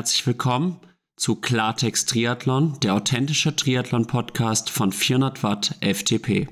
herzlich willkommen zu Klartext Triathlon, der authentische Triathlon-Podcast von 400 Watt FTP.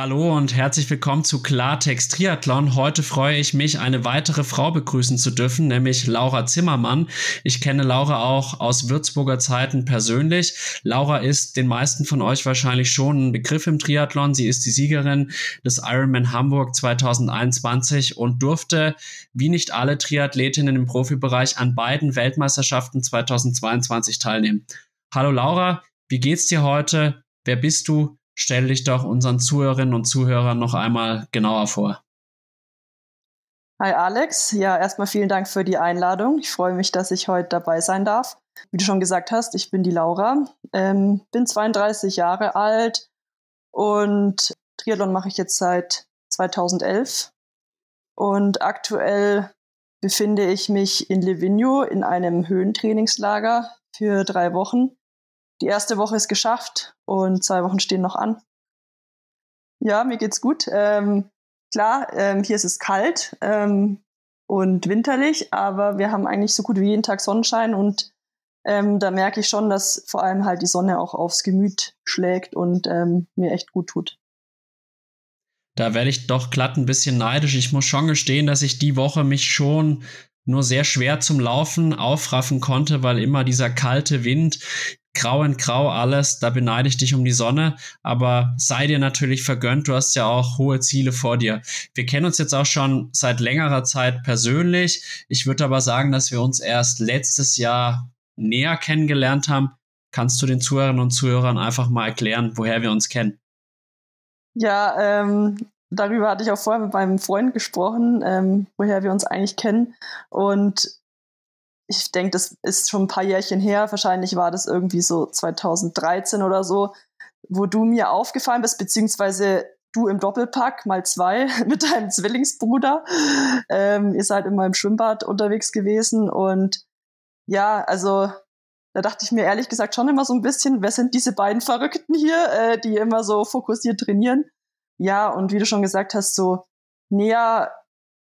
Hallo und herzlich willkommen zu Klartext Triathlon. Heute freue ich mich, eine weitere Frau begrüßen zu dürfen, nämlich Laura Zimmermann. Ich kenne Laura auch aus Würzburger Zeiten persönlich. Laura ist den meisten von euch wahrscheinlich schon ein Begriff im Triathlon. Sie ist die Siegerin des Ironman Hamburg 2021 und durfte, wie nicht alle Triathletinnen im Profibereich, an beiden Weltmeisterschaften 2022 teilnehmen. Hallo Laura, wie geht's dir heute? Wer bist du? Stell dich doch unseren Zuhörerinnen und Zuhörern noch einmal genauer vor. Hi Alex, ja, erstmal vielen Dank für die Einladung. Ich freue mich, dass ich heute dabei sein darf. Wie du schon gesagt hast, ich bin die Laura, ähm, bin 32 Jahre alt und Triathlon mache ich jetzt seit 2011. Und aktuell befinde ich mich in Livigno in einem Höhentrainingslager für drei Wochen. Die erste Woche ist geschafft und zwei Wochen stehen noch an. Ja, mir geht's gut. Ähm, klar, ähm, hier ist es kalt ähm, und winterlich, aber wir haben eigentlich so gut wie jeden Tag Sonnenschein und ähm, da merke ich schon, dass vor allem halt die Sonne auch aufs Gemüt schlägt und ähm, mir echt gut tut. Da werde ich doch glatt ein bisschen neidisch. Ich muss schon gestehen, dass ich die Woche mich schon nur sehr schwer zum Laufen aufraffen konnte, weil immer dieser kalte Wind grau in grau alles, da beneide ich dich um die Sonne, aber sei dir natürlich vergönnt, du hast ja auch hohe Ziele vor dir. Wir kennen uns jetzt auch schon seit längerer Zeit persönlich. Ich würde aber sagen, dass wir uns erst letztes Jahr näher kennengelernt haben. Kannst du den Zuhörerinnen und Zuhörern einfach mal erklären, woher wir uns kennen? Ja, ähm, darüber hatte ich auch vorher mit meinem Freund gesprochen, ähm, woher wir uns eigentlich kennen. Und ich denke, das ist schon ein paar Jährchen her. Wahrscheinlich war das irgendwie so 2013 oder so, wo du mir aufgefallen bist, beziehungsweise du im Doppelpack mal zwei mit deinem Zwillingsbruder. Ähm, ihr seid in meinem Schwimmbad unterwegs gewesen und ja, also da dachte ich mir ehrlich gesagt schon immer so ein bisschen, wer sind diese beiden Verrückten hier, äh, die immer so fokussiert trainieren? Ja, und wie du schon gesagt hast, so näher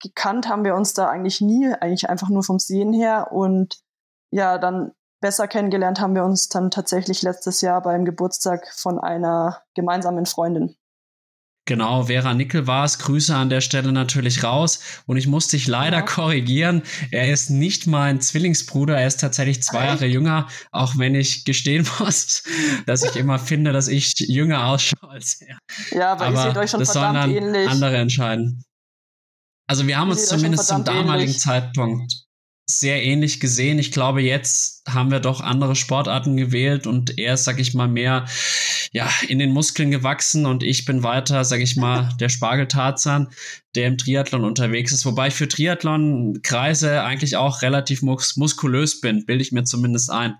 gekannt haben wir uns da eigentlich nie, eigentlich einfach nur vom Sehen her. Und ja, dann besser kennengelernt haben wir uns dann tatsächlich letztes Jahr beim Geburtstag von einer gemeinsamen Freundin. Genau, Vera Nickel war es. Grüße an der Stelle natürlich raus. Und ich muss dich leider ja. korrigieren. Er ist nicht mein Zwillingsbruder. Er ist tatsächlich zwei Jahre jünger. Auch wenn ich gestehen muss, dass ich immer finde, dass ich jünger ausschaue als er. Ja, aber, aber ihr seht euch schon das verdammt sollen dann ähnlich. andere entscheiden. Also wir haben uns zumindest zum damaligen ähnlich. Zeitpunkt sehr ähnlich gesehen. Ich glaube, jetzt haben wir doch andere Sportarten gewählt und er ist, sag ich mal, mehr ja, in den Muskeln gewachsen und ich bin weiter, sag ich mal, der Spargeltarzan, der im Triathlon unterwegs ist. Wobei ich für Triathlon-Kreise eigentlich auch relativ mus muskulös bin, bilde ich mir zumindest ein.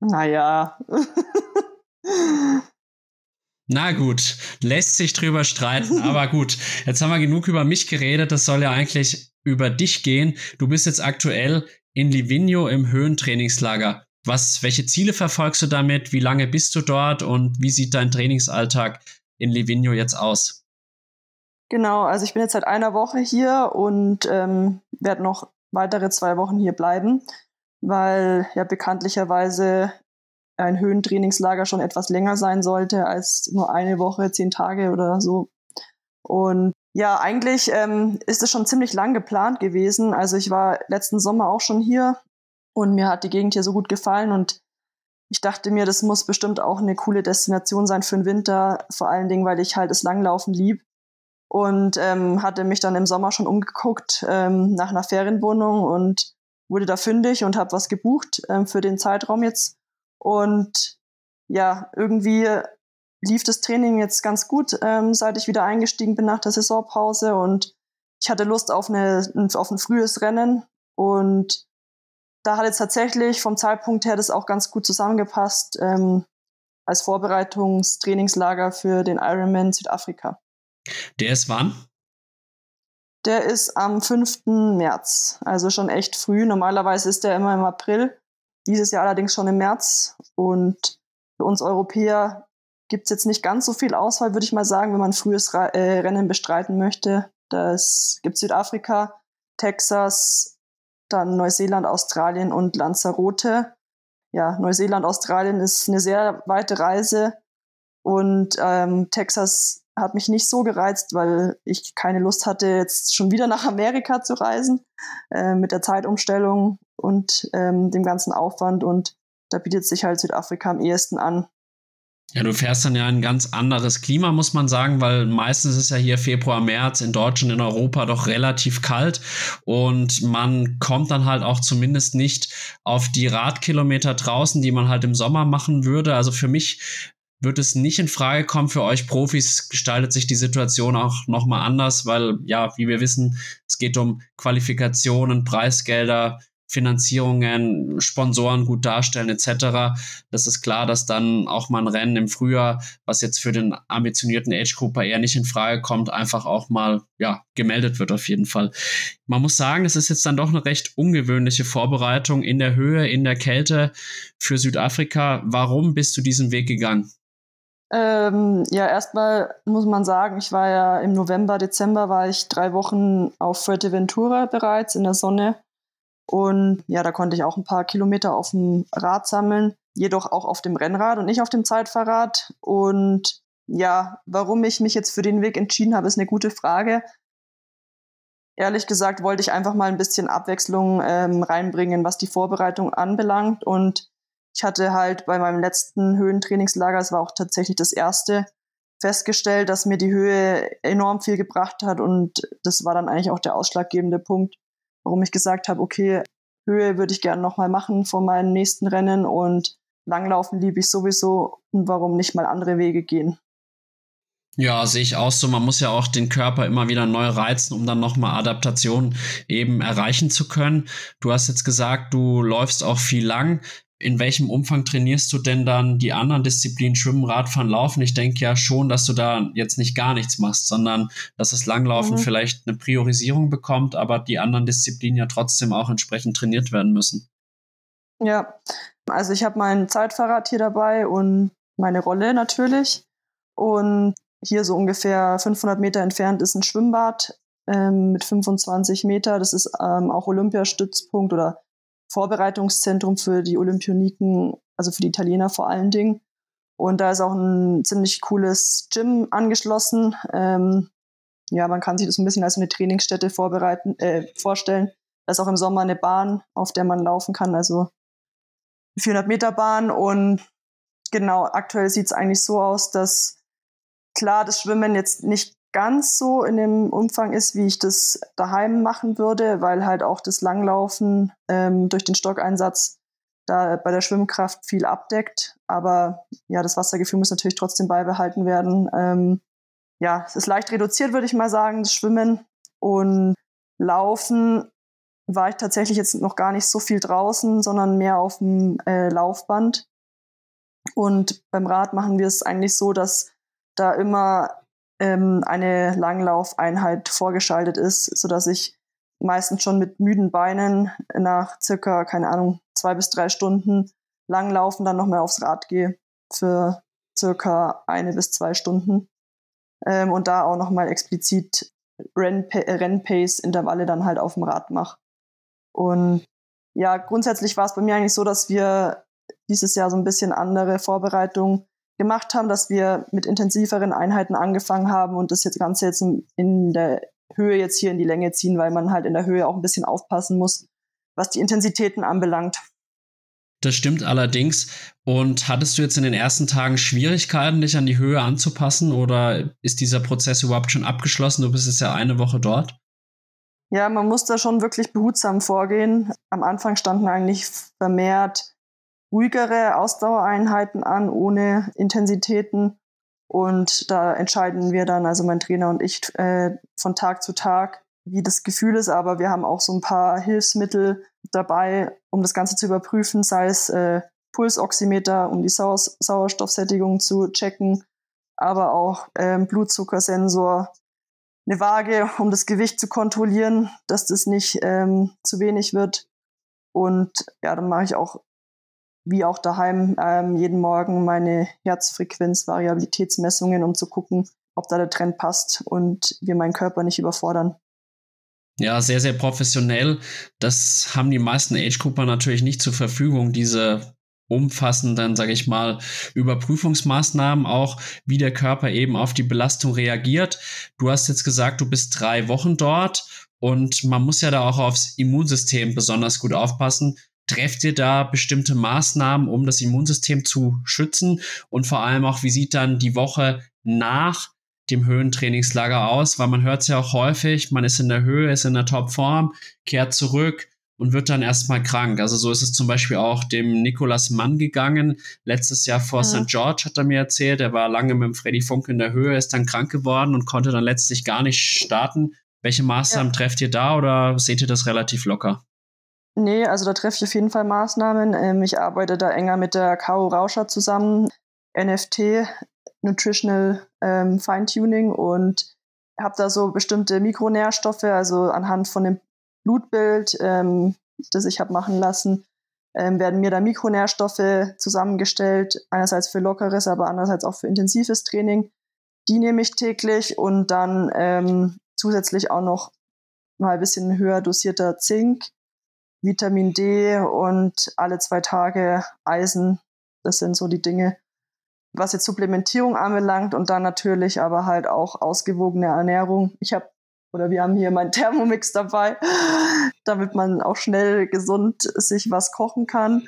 Naja. Na gut, lässt sich drüber streiten, aber gut. Jetzt haben wir genug über mich geredet, das soll ja eigentlich über dich gehen. Du bist jetzt aktuell in Livigno im Höhentrainingslager. Was, welche Ziele verfolgst du damit? Wie lange bist du dort und wie sieht dein Trainingsalltag in Livigno jetzt aus? Genau, also ich bin jetzt seit einer Woche hier und ähm, werde noch weitere zwei Wochen hier bleiben, weil ja bekanntlicherweise ein Höhentrainingslager schon etwas länger sein sollte als nur eine Woche, zehn Tage oder so. Und ja, eigentlich ähm, ist es schon ziemlich lang geplant gewesen. Also ich war letzten Sommer auch schon hier und mir hat die Gegend hier so gut gefallen und ich dachte mir, das muss bestimmt auch eine coole Destination sein für den Winter, vor allen Dingen, weil ich halt das Langlaufen lieb und ähm, hatte mich dann im Sommer schon umgeguckt ähm, nach einer Ferienwohnung und wurde da fündig und habe was gebucht ähm, für den Zeitraum jetzt und ja, irgendwie lief das Training jetzt ganz gut, ähm, seit ich wieder eingestiegen bin nach der Saisonpause. Und ich hatte Lust auf, eine, auf ein frühes Rennen. Und da hat jetzt tatsächlich vom Zeitpunkt her das auch ganz gut zusammengepasst ähm, als Vorbereitungstrainingslager für den Ironman Südafrika. Der ist wann? Der ist am 5. März, also schon echt früh. Normalerweise ist der immer im April. Dieses Jahr allerdings schon im März. Und für uns Europäer gibt es jetzt nicht ganz so viel Auswahl, würde ich mal sagen, wenn man frühes Ra äh, Rennen bestreiten möchte. Das gibt Südafrika, Texas, dann Neuseeland, Australien und Lanzarote. Ja, Neuseeland, Australien ist eine sehr weite Reise und ähm, Texas hat mich nicht so gereizt, weil ich keine Lust hatte, jetzt schon wieder nach Amerika zu reisen äh, mit der Zeitumstellung und ähm, dem ganzen Aufwand. Und da bietet sich halt Südafrika am ehesten an. Ja, du fährst dann ja ein ganz anderes Klima, muss man sagen, weil meistens ist ja hier Februar, März in Deutschland, in Europa doch relativ kalt und man kommt dann halt auch zumindest nicht auf die Radkilometer draußen, die man halt im Sommer machen würde. Also für mich wird es nicht in Frage kommen. Für euch Profis gestaltet sich die Situation auch nochmal anders, weil ja, wie wir wissen, es geht um Qualifikationen, Preisgelder, Finanzierungen, Sponsoren gut darstellen etc. Das ist klar, dass dann auch mal ein Rennen im Frühjahr, was jetzt für den ambitionierten Age Grouper eher nicht in Frage kommt, einfach auch mal ja, gemeldet wird auf jeden Fall. Man muss sagen, es ist jetzt dann doch eine recht ungewöhnliche Vorbereitung in der Höhe, in der Kälte für Südafrika. Warum bist du diesen Weg gegangen? Ähm, ja, erstmal muss man sagen, ich war ja im November, Dezember war ich drei Wochen auf Fuerteventura bereits in der Sonne und ja, da konnte ich auch ein paar Kilometer auf dem Rad sammeln, jedoch auch auf dem Rennrad und nicht auf dem Zeitfahrrad. Und ja, warum ich mich jetzt für den Weg entschieden habe, ist eine gute Frage. Ehrlich gesagt wollte ich einfach mal ein bisschen Abwechslung ähm, reinbringen, was die Vorbereitung anbelangt. Und ich hatte halt bei meinem letzten Höhentrainingslager, es war auch tatsächlich das erste, festgestellt, dass mir die Höhe enorm viel gebracht hat. Und das war dann eigentlich auch der ausschlaggebende Punkt, warum ich gesagt habe, okay, Höhe würde ich gerne nochmal machen vor meinen nächsten Rennen und Langlaufen liebe ich sowieso und warum nicht mal andere Wege gehen. Ja, sehe ich auch so. Man muss ja auch den Körper immer wieder neu reizen, um dann nochmal Adaptation eben erreichen zu können. Du hast jetzt gesagt, du läufst auch viel lang in welchem Umfang trainierst du denn dann die anderen Disziplinen Schwimmen, Radfahren, Laufen? Ich denke ja schon, dass du da jetzt nicht gar nichts machst, sondern dass das Langlaufen mhm. vielleicht eine Priorisierung bekommt, aber die anderen Disziplinen ja trotzdem auch entsprechend trainiert werden müssen. Ja, also ich habe mein Zeitfahrrad hier dabei und meine Rolle natürlich. Und hier so ungefähr 500 Meter entfernt ist ein Schwimmbad ähm, mit 25 Meter. Das ist ähm, auch Olympiastützpunkt oder Vorbereitungszentrum für die Olympioniken, also für die Italiener vor allen Dingen. Und da ist auch ein ziemlich cooles Gym angeschlossen. Ähm, ja, man kann sich das ein bisschen als eine Trainingsstätte vorbereiten, äh, vorstellen. Da ist auch im Sommer eine Bahn, auf der man laufen kann, also 400 Meter Bahn. Und genau, aktuell sieht es eigentlich so aus, dass klar das Schwimmen jetzt nicht ganz so in dem Umfang ist, wie ich das daheim machen würde, weil halt auch das Langlaufen ähm, durch den Stockeinsatz da bei der Schwimmkraft viel abdeckt. Aber ja, das Wassergefühl muss natürlich trotzdem beibehalten werden. Ähm, ja, es ist leicht reduziert, würde ich mal sagen, das Schwimmen. Und Laufen war ich tatsächlich jetzt noch gar nicht so viel draußen, sondern mehr auf dem äh, Laufband. Und beim Rad machen wir es eigentlich so, dass da immer ähm, eine Langlaufeinheit vorgeschaltet ist, sodass ich meistens schon mit müden Beinen nach circa, keine Ahnung, zwei bis drei Stunden Langlaufen dann nochmal aufs Rad gehe für circa eine bis zwei Stunden. Ähm, und da auch nochmal explizit Rennpace-Intervalle dann halt auf dem Rad mache. Und ja, grundsätzlich war es bei mir eigentlich so, dass wir dieses Jahr so ein bisschen andere Vorbereitungen gemacht haben, dass wir mit intensiveren Einheiten angefangen haben und das jetzt Ganze jetzt in, der Höhe jetzt hier in die Länge ziehen, weil man halt in der Höhe auch ein bisschen aufpassen muss, was die Intensitäten anbelangt. Das stimmt allerdings. Und hattest du jetzt in den ersten Tagen Schwierigkeiten, dich an die Höhe anzupassen oder ist dieser Prozess überhaupt schon abgeschlossen? Du bist jetzt ja eine Woche dort. Ja, man muss da schon wirklich behutsam vorgehen. Am Anfang standen eigentlich vermehrt ruhigere Ausdauereinheiten an, ohne Intensitäten. Und da entscheiden wir dann, also mein Trainer und ich, äh, von Tag zu Tag, wie das Gefühl ist. Aber wir haben auch so ein paar Hilfsmittel dabei, um das Ganze zu überprüfen, sei es äh, Pulsoximeter, um die Sauer Sauerstoffsättigung zu checken, aber auch ähm, Blutzuckersensor, eine Waage, um das Gewicht zu kontrollieren, dass das nicht ähm, zu wenig wird. Und ja, dann mache ich auch wie auch daheim ähm, jeden Morgen meine Herzfrequenz-Variabilitätsmessungen, um zu gucken, ob da der Trend passt und wir meinen Körper nicht überfordern. Ja, sehr, sehr professionell. Das haben die meisten Age-Grupper natürlich nicht zur Verfügung, diese umfassenden, sage ich mal, Überprüfungsmaßnahmen, auch wie der Körper eben auf die Belastung reagiert. Du hast jetzt gesagt, du bist drei Wochen dort und man muss ja da auch aufs Immunsystem besonders gut aufpassen. Trefft ihr da bestimmte Maßnahmen, um das Immunsystem zu schützen? Und vor allem auch, wie sieht dann die Woche nach dem Höhentrainingslager aus? Weil man hört es ja auch häufig, man ist in der Höhe, ist in der Topform, kehrt zurück, und wird dann erstmal krank. Also so ist es zum Beispiel auch dem Nikolas Mann gegangen. Letztes Jahr vor ja. St. George hat er mir erzählt, er war lange mit dem Freddy Funk in der Höhe, ist dann krank geworden und konnte dann letztlich gar nicht starten. Welche Maßnahmen ja. trefft ihr da oder seht ihr das relativ locker? Nee, also da treffe ich auf jeden Fall Maßnahmen. Ähm, ich arbeite da enger mit der K.O. Rauscher zusammen, NFT, Nutritional ähm, Feintuning und habe da so bestimmte Mikronährstoffe, also anhand von dem Blutbild, ähm, das ich habe machen lassen, ähm, werden mir da Mikronährstoffe zusammengestellt, einerseits für lockeres, aber andererseits auch für intensives Training. Die nehme ich täglich und dann ähm, zusätzlich auch noch mal ein bisschen höher dosierter Zink, Vitamin D und alle zwei Tage Eisen. Das sind so die Dinge, was jetzt Supplementierung anbelangt und dann natürlich aber halt auch ausgewogene Ernährung. Ich habe oder wir haben hier meinen Thermomix dabei, damit man auch schnell gesund sich was kochen kann.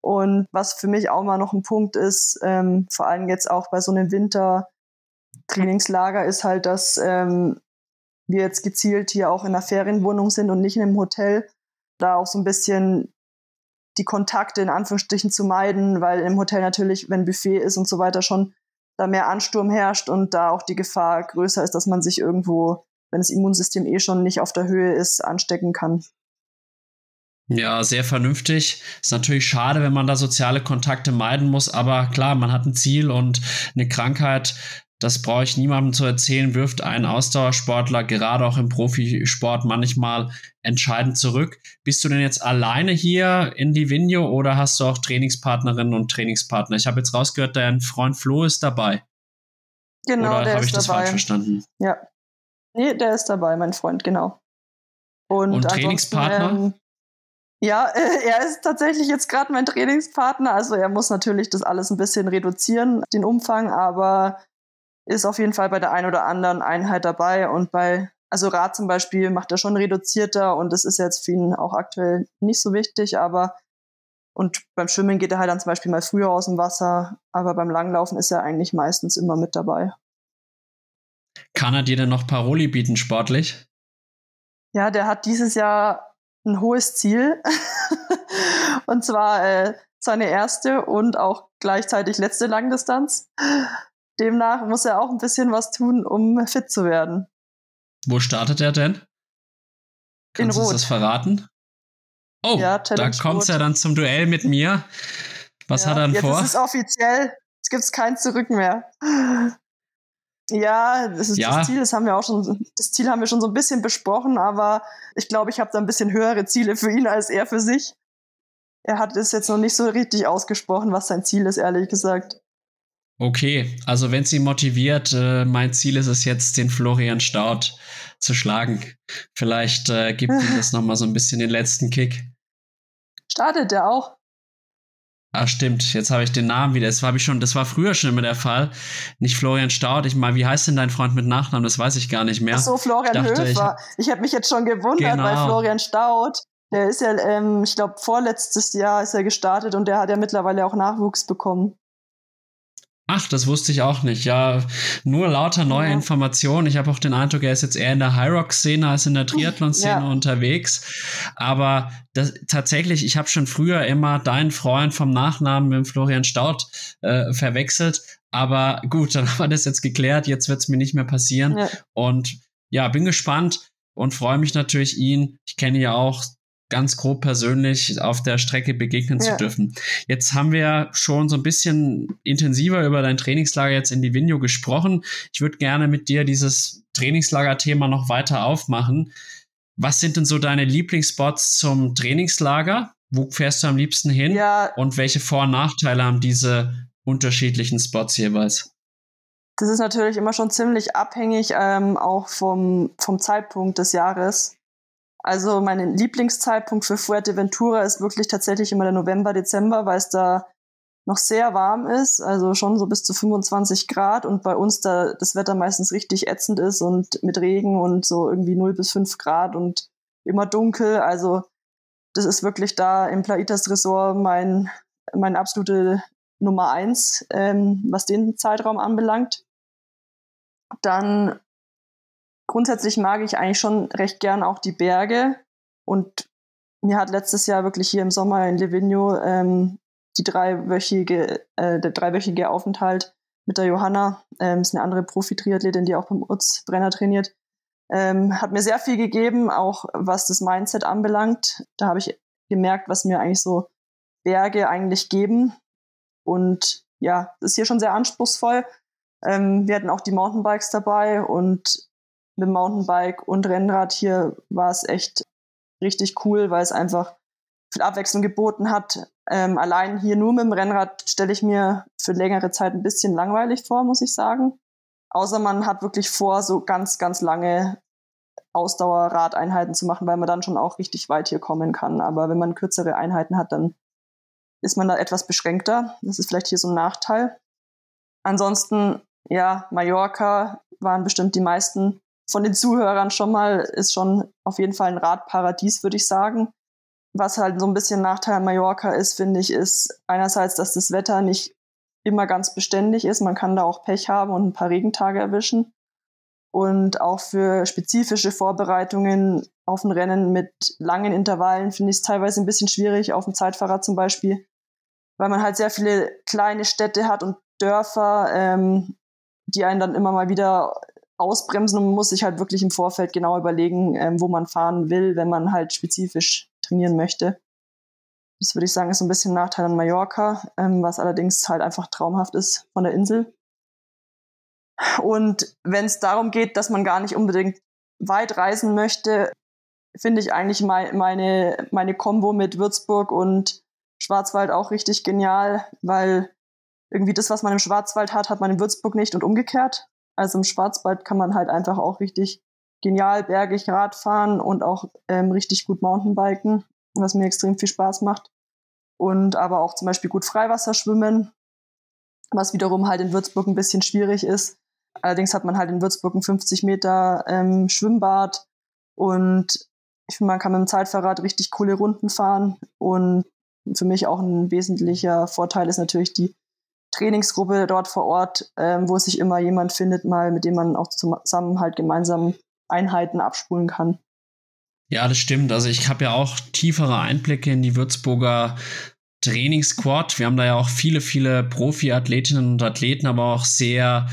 Und was für mich auch mal noch ein Punkt ist, ähm, vor allem jetzt auch bei so einem Wintertrainingslager, ist halt, dass ähm, wir jetzt gezielt hier auch in einer Ferienwohnung sind und nicht in einem Hotel. Da auch so ein bisschen die Kontakte in Anführungsstrichen zu meiden, weil im Hotel natürlich, wenn Buffet ist und so weiter, schon da mehr Ansturm herrscht und da auch die Gefahr größer ist, dass man sich irgendwo wenn das Immunsystem eh schon nicht auf der Höhe ist, anstecken kann. Ja, sehr vernünftig. Ist natürlich schade, wenn man da soziale Kontakte meiden muss, aber klar, man hat ein Ziel und eine Krankheit, das brauche ich niemandem zu erzählen, wirft einen Ausdauersportler gerade auch im Profisport manchmal entscheidend zurück. Bist du denn jetzt alleine hier in Livigno oder hast du auch Trainingspartnerinnen und Trainingspartner? Ich habe jetzt rausgehört, dein Freund Flo ist dabei. Genau, oder der habe ich ist das dabei. falsch verstanden? Ja, Nee, der ist dabei, mein Freund, genau. Und, Und Trainingspartner? Ähm, ja, äh, er ist tatsächlich jetzt gerade mein Trainingspartner. Also er muss natürlich das alles ein bisschen reduzieren, den Umfang, aber ist auf jeden Fall bei der einen oder anderen Einheit dabei. Und bei, also Rad zum Beispiel macht er schon reduzierter und das ist jetzt für ihn auch aktuell nicht so wichtig, aber und beim Schwimmen geht er halt dann zum Beispiel mal früher aus dem Wasser, aber beim Langlaufen ist er eigentlich meistens immer mit dabei. Kann er dir denn noch Paroli bieten, sportlich? Ja, der hat dieses Jahr ein hohes Ziel. und zwar äh, seine erste und auch gleichzeitig letzte Langdistanz. Demnach muss er auch ein bisschen was tun, um fit zu werden. Wo startet er denn? Kannst du uns das verraten? Oh, ja, da kommt ja dann zum Duell mit mir. Was ja, hat er denn jetzt vor? Ist es offiziell. Es gibt kein Zurück mehr. Ja, das ist ja. das Ziel, das haben wir auch schon, das Ziel haben wir schon so ein bisschen besprochen, aber ich glaube, ich habe da ein bisschen höhere Ziele für ihn als er für sich. Er hat es jetzt noch nicht so richtig ausgesprochen, was sein Ziel ist, ehrlich gesagt. Okay, also wenn sie motiviert, äh, mein Ziel ist es jetzt, den Florian Staud zu schlagen. Vielleicht äh, gibt ihm das nochmal so ein bisschen den letzten Kick. Startet der auch? Ah, stimmt. Jetzt habe ich den Namen wieder. Das war ich schon, das war früher schon immer der Fall. Nicht Florian Staud. Ich mal, wie heißt denn dein Freund mit Nachnamen? Das weiß ich gar nicht mehr. Ach so, Florian ich dachte, Höfer. Ich, ich habe mich jetzt schon gewundert, genau. weil Florian Staud, der ist ja, ähm, ich glaube, vorletztes Jahr ist er gestartet und der hat ja mittlerweile auch Nachwuchs bekommen. Ach, das wusste ich auch nicht. Ja, nur lauter neue ja. Informationen. Ich habe auch den Eindruck, er ist jetzt eher in der High-Rock-Szene als in der Triathlon-Szene ja. unterwegs. Aber das, tatsächlich, ich habe schon früher immer deinen Freund vom Nachnamen mit Florian Staud äh, verwechselt. Aber gut, dann haben wir das jetzt geklärt. Jetzt wird es mir nicht mehr passieren. Ja. Und ja, bin gespannt und freue mich natürlich, ihn, ich kenne ja auch ganz grob persönlich auf der Strecke begegnen ja. zu dürfen. Jetzt haben wir schon so ein bisschen intensiver über dein Trainingslager jetzt in Livigno gesprochen. Ich würde gerne mit dir dieses Trainingslager-Thema noch weiter aufmachen. Was sind denn so deine Lieblingsspots zum Trainingslager? Wo fährst du am liebsten hin? Ja. Und welche Vor- und Nachteile haben diese unterschiedlichen Spots jeweils? Das ist natürlich immer schon ziemlich abhängig, ähm, auch vom, vom Zeitpunkt des Jahres. Also mein Lieblingszeitpunkt für Fuerteventura ist wirklich tatsächlich immer der November, Dezember, weil es da noch sehr warm ist, also schon so bis zu 25 Grad und bei uns da das Wetter meistens richtig ätzend ist und mit Regen und so irgendwie 0 bis 5 Grad und immer dunkel. Also das ist wirklich da im Plaitas Resort mein, mein absolute Nummer eins, ähm, was den Zeitraum anbelangt. Dann grundsätzlich mag ich eigentlich schon recht gern auch die Berge und mir hat letztes Jahr wirklich hier im Sommer in Livigno ähm, die dreiwöchige, äh, der dreiwöchige Aufenthalt mit der Johanna, ähm, ist eine andere Profi-Triathletin, die auch beim Utz Brenner trainiert, ähm, hat mir sehr viel gegeben, auch was das Mindset anbelangt. Da habe ich gemerkt, was mir eigentlich so Berge eigentlich geben. Und ja, ist hier schon sehr anspruchsvoll. Ähm, wir hatten auch die Mountainbikes dabei und mit Mountainbike und Rennrad hier war es echt richtig cool, weil es einfach viel Abwechslung geboten hat. Ähm, allein hier nur mit dem Rennrad stelle ich mir für längere Zeit ein bisschen langweilig vor, muss ich sagen. Außer man hat wirklich vor, so ganz, ganz lange Ausdauerradeinheiten zu machen, weil man dann schon auch richtig weit hier kommen kann. Aber wenn man kürzere Einheiten hat, dann ist man da etwas beschränkter. Das ist vielleicht hier so ein Nachteil. Ansonsten, ja, Mallorca waren bestimmt die meisten von den Zuhörern schon mal, ist schon auf jeden Fall ein Radparadies, würde ich sagen. Was halt so ein bisschen Nachteil an Mallorca ist, finde ich, ist einerseits, dass das Wetter nicht immer ganz beständig ist. Man kann da auch Pech haben und ein paar Regentage erwischen. Und auch für spezifische Vorbereitungen auf ein Rennen mit langen Intervallen finde ich es teilweise ein bisschen schwierig, auf dem Zeitfahrrad zum Beispiel, weil man halt sehr viele kleine Städte hat und Dörfer, ähm, die einen dann immer mal wieder ausbremsen und man muss sich halt wirklich im Vorfeld genau überlegen, ähm, wo man fahren will, wenn man halt spezifisch trainieren möchte. Das würde ich sagen, ist so ein bisschen ein Nachteil an Mallorca, ähm, was allerdings halt einfach traumhaft ist von der Insel. Und wenn es darum geht, dass man gar nicht unbedingt weit reisen möchte, finde ich eigentlich mein, meine, meine Kombo mit Würzburg und Schwarzwald auch richtig genial, weil irgendwie das, was man im Schwarzwald hat, hat man in Würzburg nicht und umgekehrt. Also im Schwarzwald kann man halt einfach auch richtig genial bergig Rad fahren und auch ähm, richtig gut Mountainbiken, was mir extrem viel Spaß macht. Und aber auch zum Beispiel gut Freiwasser schwimmen, was wiederum halt in Würzburg ein bisschen schwierig ist. Allerdings hat man halt in Würzburg ein 50 Meter ähm, Schwimmbad und ich finde, man kann mit dem Zeitfahrrad richtig coole Runden fahren. Und für mich auch ein wesentlicher Vorteil ist natürlich die Trainingsgruppe dort vor Ort, ähm, wo sich immer jemand findet, mal mit dem man auch zusammen halt gemeinsam Einheiten abspulen kann. Ja, das stimmt. Also ich habe ja auch tiefere Einblicke in die Würzburger Trainingsquad. Wir haben da ja auch viele, viele Profi-Athletinnen und Athleten, aber auch sehr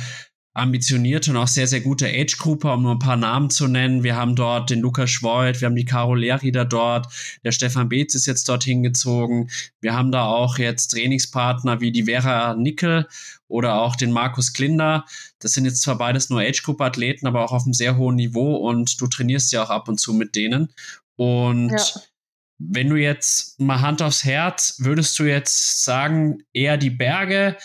ambitionierte und auch sehr, sehr gute Age-Gruppe, um nur ein paar Namen zu nennen. Wir haben dort den Lukas Schwoid, wir haben die Caro Lehrrieder dort, der Stefan Beetz ist jetzt dorthin gezogen. Wir haben da auch jetzt Trainingspartner wie die Vera Nickel oder auch den Markus Klinder. Das sind jetzt zwar beides nur Age-Group-Athleten, aber auch auf einem sehr hohen Niveau und du trainierst ja auch ab und zu mit denen. Und ja. wenn du jetzt mal Hand aufs Herz, würdest du jetzt sagen, eher die Berge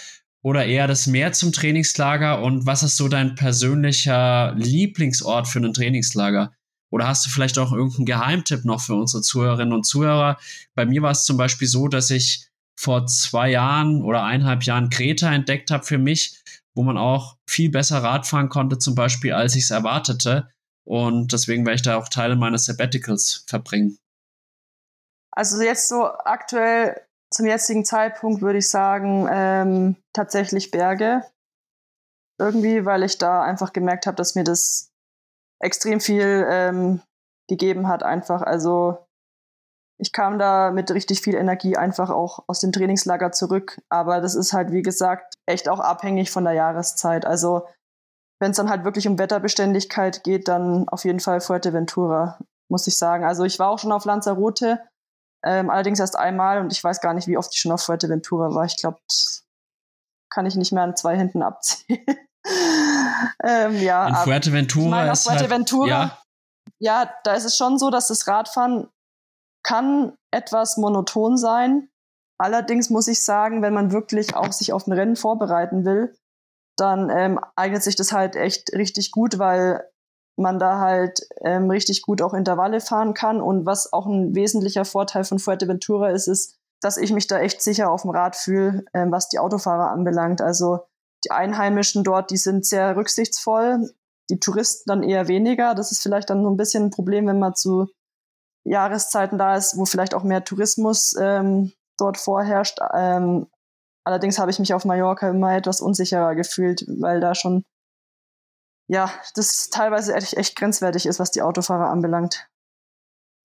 oder eher das Meer zum Trainingslager? Und was ist so dein persönlicher Lieblingsort für ein Trainingslager? Oder hast du vielleicht auch irgendeinen Geheimtipp noch für unsere Zuhörerinnen und Zuhörer? Bei mir war es zum Beispiel so, dass ich vor zwei Jahren oder eineinhalb Jahren Kreta entdeckt habe für mich, wo man auch viel besser Radfahren konnte, zum Beispiel, als ich es erwartete. Und deswegen werde ich da auch Teile meines Sabbaticals verbringen. Also jetzt so aktuell zum jetzigen Zeitpunkt würde ich sagen, ähm, tatsächlich Berge. Irgendwie, weil ich da einfach gemerkt habe, dass mir das extrem viel ähm, gegeben hat, einfach. Also ich kam da mit richtig viel Energie einfach auch aus dem Trainingslager zurück. Aber das ist halt, wie gesagt, echt auch abhängig von der Jahreszeit. Also wenn es dann halt wirklich um Wetterbeständigkeit geht, dann auf jeden Fall Fuerteventura, muss ich sagen. Also ich war auch schon auf Lanzarote, ähm, allerdings erst einmal und ich weiß gar nicht, wie oft ich schon auf Fuerteventura war. Ich glaube, kann ich nicht mehr an zwei Händen abzählen. ähm, ja, In Fuerteventura ich mein, ist halt- Fuerteventura, halt, ja. ja, da ist es schon so, dass das Radfahren kann etwas monoton sein. Allerdings muss ich sagen, wenn man wirklich auch sich auf ein Rennen vorbereiten will, dann ähm, eignet sich das halt echt richtig gut, weil man da halt ähm, richtig gut auch Intervalle fahren kann. Und was auch ein wesentlicher Vorteil von Fuerteventura ist, ist, dass ich mich da echt sicher auf dem Rad fühle, ähm, was die Autofahrer anbelangt. Also die Einheimischen dort, die sind sehr rücksichtsvoll, die Touristen dann eher weniger. Das ist vielleicht dann so ein bisschen ein Problem, wenn man zu Jahreszeiten da ist, wo vielleicht auch mehr Tourismus ähm, dort vorherrscht. Ähm, allerdings habe ich mich auf Mallorca immer etwas unsicherer gefühlt, weil da schon ja, das teilweise echt, echt grenzwertig ist, was die Autofahrer anbelangt.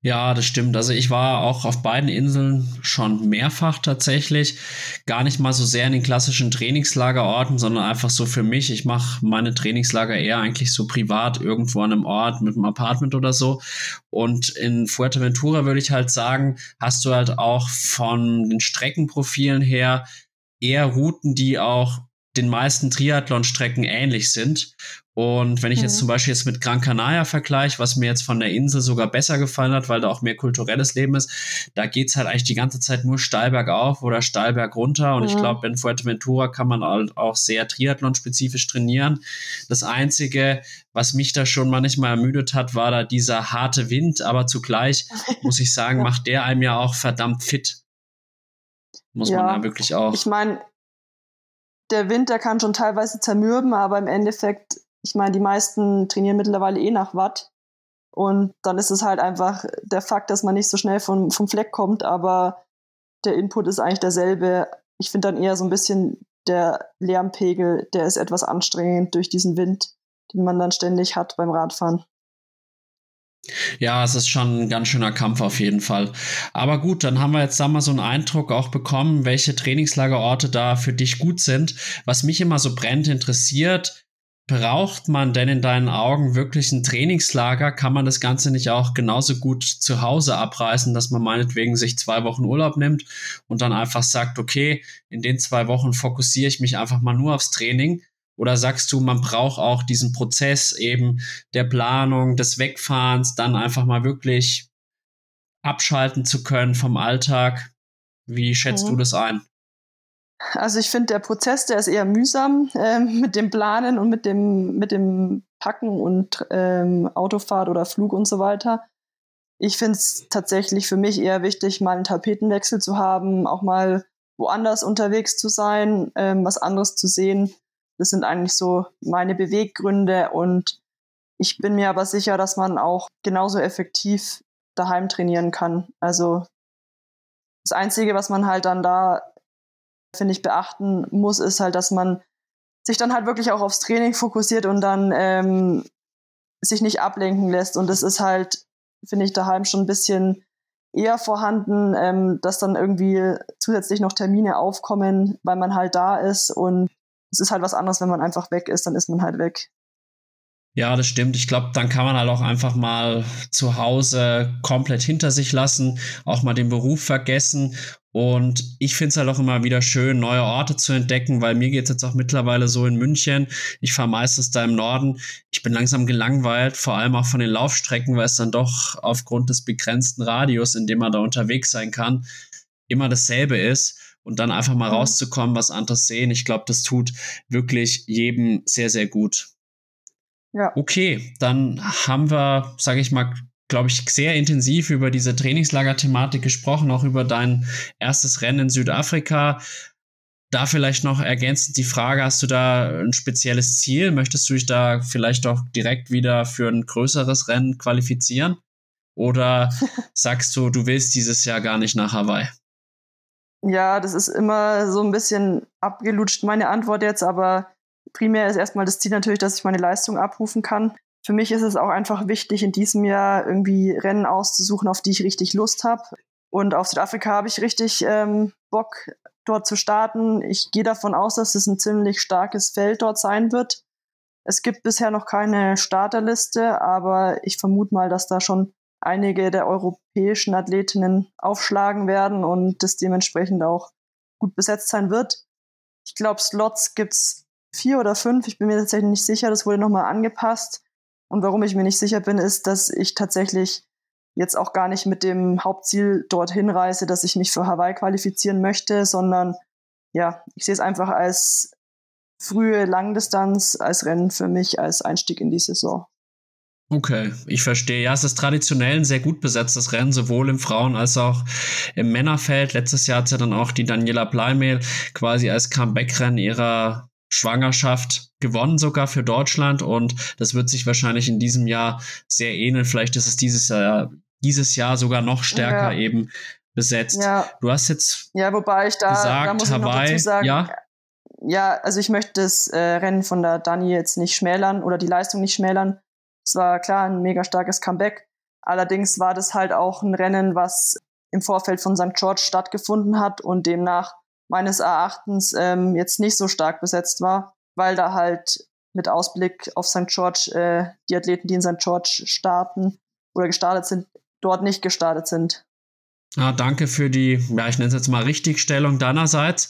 Ja, das stimmt. Also ich war auch auf beiden Inseln schon mehrfach tatsächlich. Gar nicht mal so sehr in den klassischen Trainingslagerorten, sondern einfach so für mich. Ich mache meine Trainingslager eher eigentlich so privat irgendwo an einem Ort mit einem Apartment oder so. Und in Fuerteventura würde ich halt sagen, hast du halt auch von den Streckenprofilen her eher Routen, die auch den meisten Triathlon-Strecken ähnlich sind. Und wenn ich mhm. jetzt zum Beispiel jetzt mit Gran Canaria vergleiche, was mir jetzt von der Insel sogar besser gefallen hat, weil da auch mehr kulturelles Leben ist, da geht's halt eigentlich die ganze Zeit nur steil bergauf oder steil berg runter. Und mhm. ich glaube, in Fuerteventura kann man halt auch sehr Triathlon-spezifisch trainieren. Das Einzige, was mich da schon manchmal ermüdet hat, war da dieser harte Wind. Aber zugleich muss ich sagen, macht der einem ja auch verdammt fit. Muss ja. man da wirklich auch. Ich meine, der Wind, der kann schon teilweise zermürben, aber im Endeffekt, ich meine, die meisten trainieren mittlerweile eh nach Watt. Und dann ist es halt einfach der Fakt, dass man nicht so schnell vom, vom Fleck kommt, aber der Input ist eigentlich derselbe. Ich finde dann eher so ein bisschen der Lärmpegel, der ist etwas anstrengend durch diesen Wind, den man dann ständig hat beim Radfahren. Ja, es ist schon ein ganz schöner Kampf auf jeden Fall. Aber gut, dann haben wir jetzt da mal so einen Eindruck auch bekommen, welche Trainingslagerorte da für dich gut sind. Was mich immer so brennt interessiert, braucht man denn in deinen Augen wirklich ein Trainingslager? Kann man das Ganze nicht auch genauso gut zu Hause abreißen, dass man meinetwegen sich zwei Wochen Urlaub nimmt und dann einfach sagt, okay, in den zwei Wochen fokussiere ich mich einfach mal nur aufs Training? Oder sagst du, man braucht auch diesen Prozess eben der Planung, des Wegfahrens, dann einfach mal wirklich abschalten zu können vom Alltag? Wie schätzt mhm. du das ein? Also ich finde, der Prozess, der ist eher mühsam äh, mit dem Planen und mit dem, mit dem Packen und ähm, Autofahrt oder Flug und so weiter. Ich finde es tatsächlich für mich eher wichtig, mal einen Tapetenwechsel zu haben, auch mal woanders unterwegs zu sein, ähm, was anderes zu sehen. Das sind eigentlich so meine Beweggründe und ich bin mir aber sicher, dass man auch genauso effektiv daheim trainieren kann. Also das Einzige, was man halt dann da, finde ich, beachten muss, ist halt, dass man sich dann halt wirklich auch aufs Training fokussiert und dann ähm, sich nicht ablenken lässt. Und das ist halt, finde ich, daheim schon ein bisschen eher vorhanden, ähm, dass dann irgendwie zusätzlich noch Termine aufkommen, weil man halt da ist und es ist halt was anderes, wenn man einfach weg ist, dann ist man halt weg. Ja, das stimmt. Ich glaube, dann kann man halt auch einfach mal zu Hause komplett hinter sich lassen, auch mal den Beruf vergessen. Und ich finde es halt auch immer wieder schön, neue Orte zu entdecken, weil mir geht es jetzt auch mittlerweile so in München. Ich fahre meistens da im Norden. Ich bin langsam gelangweilt, vor allem auch von den Laufstrecken, weil es dann doch aufgrund des begrenzten Radius, in dem man da unterwegs sein kann, immer dasselbe ist und dann einfach mal mhm. rauszukommen, was anderes sehen. Ich glaube, das tut wirklich jedem sehr, sehr gut. Ja. Okay, dann haben wir, sage ich mal, glaube ich, sehr intensiv über diese Trainingslager-Thematik gesprochen, auch über dein erstes Rennen in Südafrika. Da vielleicht noch ergänzend die Frage, hast du da ein spezielles Ziel? Möchtest du dich da vielleicht auch direkt wieder für ein größeres Rennen qualifizieren? Oder sagst du, du willst dieses Jahr gar nicht nach Hawaii? Ja, das ist immer so ein bisschen abgelutscht, meine Antwort jetzt, aber primär ist erstmal das Ziel natürlich, dass ich meine Leistung abrufen kann. Für mich ist es auch einfach wichtig, in diesem Jahr irgendwie Rennen auszusuchen, auf die ich richtig Lust habe. Und auf Südafrika habe ich richtig ähm, Bock, dort zu starten. Ich gehe davon aus, dass es ein ziemlich starkes Feld dort sein wird. Es gibt bisher noch keine Starterliste, aber ich vermute mal, dass da schon einige der europäischen Athletinnen aufschlagen werden und das dementsprechend auch gut besetzt sein wird. Ich glaube, Slots gibt's vier oder fünf. Ich bin mir tatsächlich nicht sicher. Das wurde nochmal angepasst. Und warum ich mir nicht sicher bin, ist, dass ich tatsächlich jetzt auch gar nicht mit dem Hauptziel dorthin reise, dass ich mich für Hawaii qualifizieren möchte, sondern ja, ich sehe es einfach als frühe Langdistanz, als Rennen für mich, als Einstieg in die Saison. Okay, ich verstehe. Ja, es ist traditionell ein sehr gut besetztes Rennen, sowohl im Frauen- als auch im Männerfeld. Letztes Jahr hat ja dann auch die Daniela Bleimehl quasi als Comeback-Rennen ihrer Schwangerschaft gewonnen, sogar für Deutschland. Und das wird sich wahrscheinlich in diesem Jahr sehr ähneln. Vielleicht ist es dieses Jahr, dieses Jahr sogar noch stärker ja. eben besetzt. Ja. Du hast jetzt ja, wobei ich da, gesagt, da muss Hawaii, ich noch dazu sagen, ja? ja, also ich möchte das äh, Rennen von der Dani jetzt nicht schmälern oder die Leistung nicht schmälern. Es war klar ein mega starkes Comeback. Allerdings war das halt auch ein Rennen, was im Vorfeld von St. George stattgefunden hat und demnach meines Erachtens ähm, jetzt nicht so stark besetzt war, weil da halt mit Ausblick auf St. George äh, die Athleten, die in St. George starten oder gestartet sind, dort nicht gestartet sind. Ja, danke für die, ja, ich nenne es jetzt mal Richtigstellung deinerseits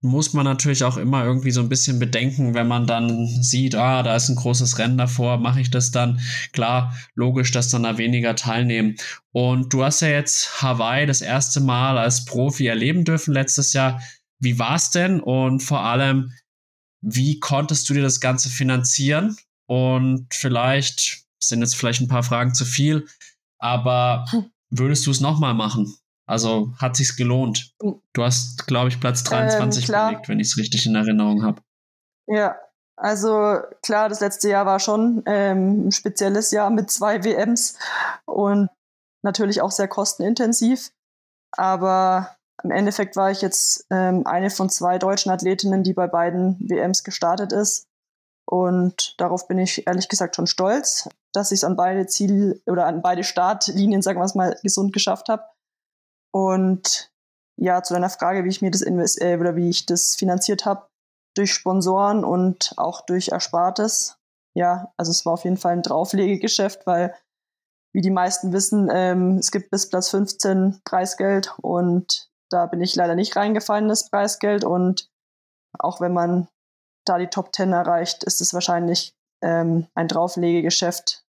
muss man natürlich auch immer irgendwie so ein bisschen bedenken, wenn man dann sieht, ah, da ist ein großes Rennen davor, mache ich das dann? Klar, logisch, dass dann da weniger teilnehmen. Und du hast ja jetzt Hawaii das erste Mal als Profi erleben dürfen letztes Jahr. Wie war es denn? Und vor allem, wie konntest du dir das Ganze finanzieren? Und vielleicht sind jetzt vielleicht ein paar Fragen zu viel, aber würdest du es nochmal machen? Also hat sich's gelohnt. Hm. Du hast, glaube ich, Platz 23 ähm, belegt, wenn ich es richtig in Erinnerung habe. Ja, also klar, das letzte Jahr war schon ähm, ein spezielles Jahr mit zwei WMs und natürlich auch sehr kostenintensiv. Aber im Endeffekt war ich jetzt ähm, eine von zwei deutschen Athletinnen, die bei beiden WMs gestartet ist. Und darauf bin ich ehrlich gesagt schon stolz, dass ich es an beide Ziel oder an beide Startlinien, sagen wir es mal, gesund geschafft habe. Und ja, zu deiner Frage, wie ich mir das invest äh, oder wie ich das finanziert habe, durch Sponsoren und auch durch Erspartes. Ja, also es war auf jeden Fall ein Drauflegegeschäft, weil wie die meisten wissen, ähm, es gibt bis Platz 15 Preisgeld und da bin ich leider nicht reingefallen, das Preisgeld. Und auch wenn man da die Top 10 erreicht, ist es wahrscheinlich ähm, ein Drauflegegeschäft.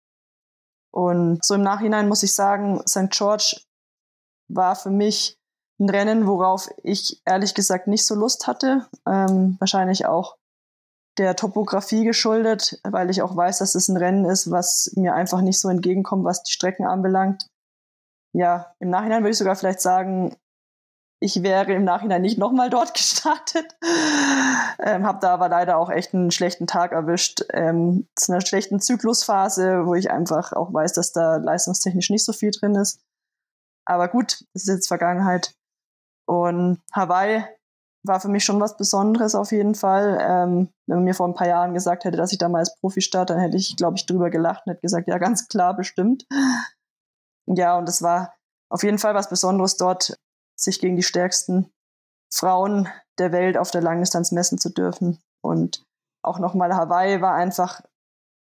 Und so im Nachhinein muss ich sagen, St. George war für mich ein Rennen, worauf ich ehrlich gesagt nicht so Lust hatte. Ähm, wahrscheinlich auch der Topografie geschuldet, weil ich auch weiß, dass es ein Rennen ist, was mir einfach nicht so entgegenkommt, was die Strecken anbelangt. Ja, im Nachhinein würde ich sogar vielleicht sagen, ich wäre im Nachhinein nicht nochmal dort gestartet. Ähm, habe da aber leider auch echt einen schlechten Tag erwischt. Ähm, zu einer schlechten Zyklusphase, wo ich einfach auch weiß, dass da leistungstechnisch nicht so viel drin ist. Aber gut, das ist jetzt Vergangenheit. Und Hawaii war für mich schon was Besonderes auf jeden Fall. Ähm, wenn man mir vor ein paar Jahren gesagt hätte, dass ich da mal als Profi starte, dann hätte ich, glaube ich, drüber gelacht und hätte gesagt, ja, ganz klar, bestimmt. Ja, und es war auf jeden Fall was Besonderes dort, sich gegen die stärksten Frauen der Welt auf der Langdistanz messen zu dürfen. Und auch nochmal Hawaii war einfach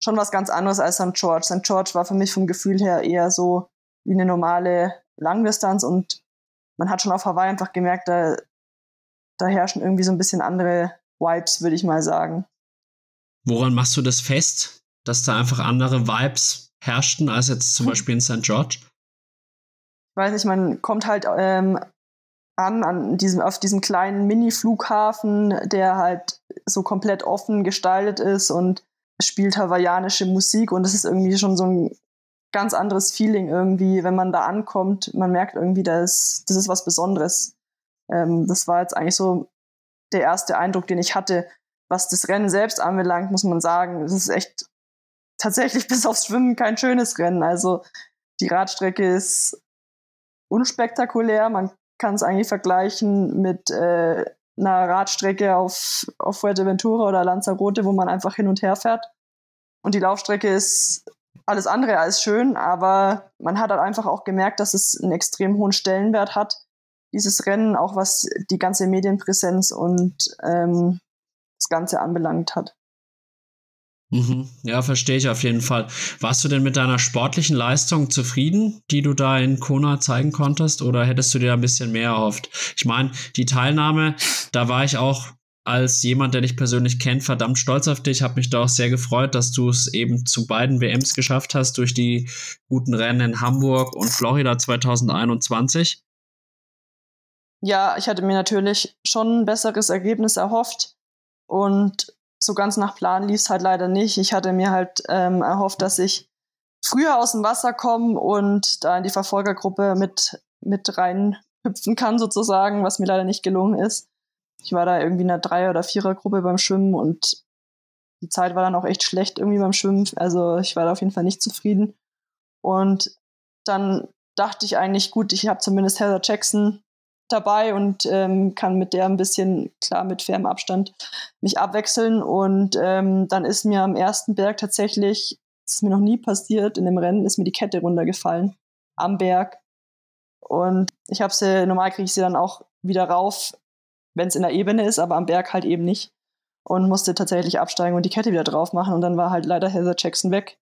schon was ganz anderes als St. George. St. George war für mich vom Gefühl her eher so wie eine normale Langdistanz und man hat schon auf Hawaii einfach gemerkt, da, da herrschen irgendwie so ein bisschen andere Vibes, würde ich mal sagen. Woran machst du das fest, dass da einfach andere Vibes herrschten als jetzt zum Beispiel in St. George? Ich weiß nicht, man kommt halt ähm, an, an diesem, auf diesem kleinen Mini-Flughafen, der halt so komplett offen gestaltet ist und spielt hawaiianische Musik und das ist irgendwie schon so ein ganz anderes Feeling irgendwie, wenn man da ankommt. Man merkt irgendwie, das, das ist was Besonderes. Ähm, das war jetzt eigentlich so der erste Eindruck, den ich hatte. Was das Rennen selbst anbelangt, muss man sagen, es ist echt tatsächlich bis aufs Schwimmen kein schönes Rennen. Also die Radstrecke ist unspektakulär. Man kann es eigentlich vergleichen mit äh, einer Radstrecke auf, auf Fuerteventura oder Lanzarote, wo man einfach hin und her fährt. Und die Laufstrecke ist alles andere als schön, aber man hat halt einfach auch gemerkt, dass es einen extrem hohen Stellenwert hat, dieses Rennen, auch was die ganze Medienpräsenz und ähm, das Ganze anbelangt hat. Mhm. Ja, verstehe ich auf jeden Fall. Warst du denn mit deiner sportlichen Leistung zufrieden, die du da in Kona zeigen konntest, oder hättest du dir ein bisschen mehr erhofft? Ich meine, die Teilnahme, da war ich auch als jemand, der dich persönlich kennt, verdammt stolz auf dich. Habe mich da auch sehr gefreut, dass du es eben zu beiden WMs geschafft hast durch die guten Rennen in Hamburg und Florida 2021. Ja, ich hatte mir natürlich schon ein besseres Ergebnis erhofft und so ganz nach Plan lief es halt leider nicht. Ich hatte mir halt ähm, erhofft, dass ich früher aus dem Wasser kommen und da in die Verfolgergruppe mit, mit reinhüpfen kann sozusagen, was mir leider nicht gelungen ist. Ich war da irgendwie in einer Dreier- oder Vierergruppe beim Schwimmen und die Zeit war dann auch echt schlecht irgendwie beim Schwimmen. Also ich war da auf jeden Fall nicht zufrieden. Und dann dachte ich eigentlich, gut, ich habe zumindest Heather Jackson dabei und ähm, kann mit der ein bisschen, klar, mit fairem Abstand mich abwechseln. Und ähm, dann ist mir am ersten Berg tatsächlich, das ist mir noch nie passiert, in dem Rennen ist mir die Kette runtergefallen am Berg. Und ich habe sie, normal kriege ich sie dann auch wieder rauf, wenn es in der Ebene ist, aber am Berg halt eben nicht. Und musste tatsächlich absteigen und die Kette wieder drauf machen. Und dann war halt leider Heather Jackson weg.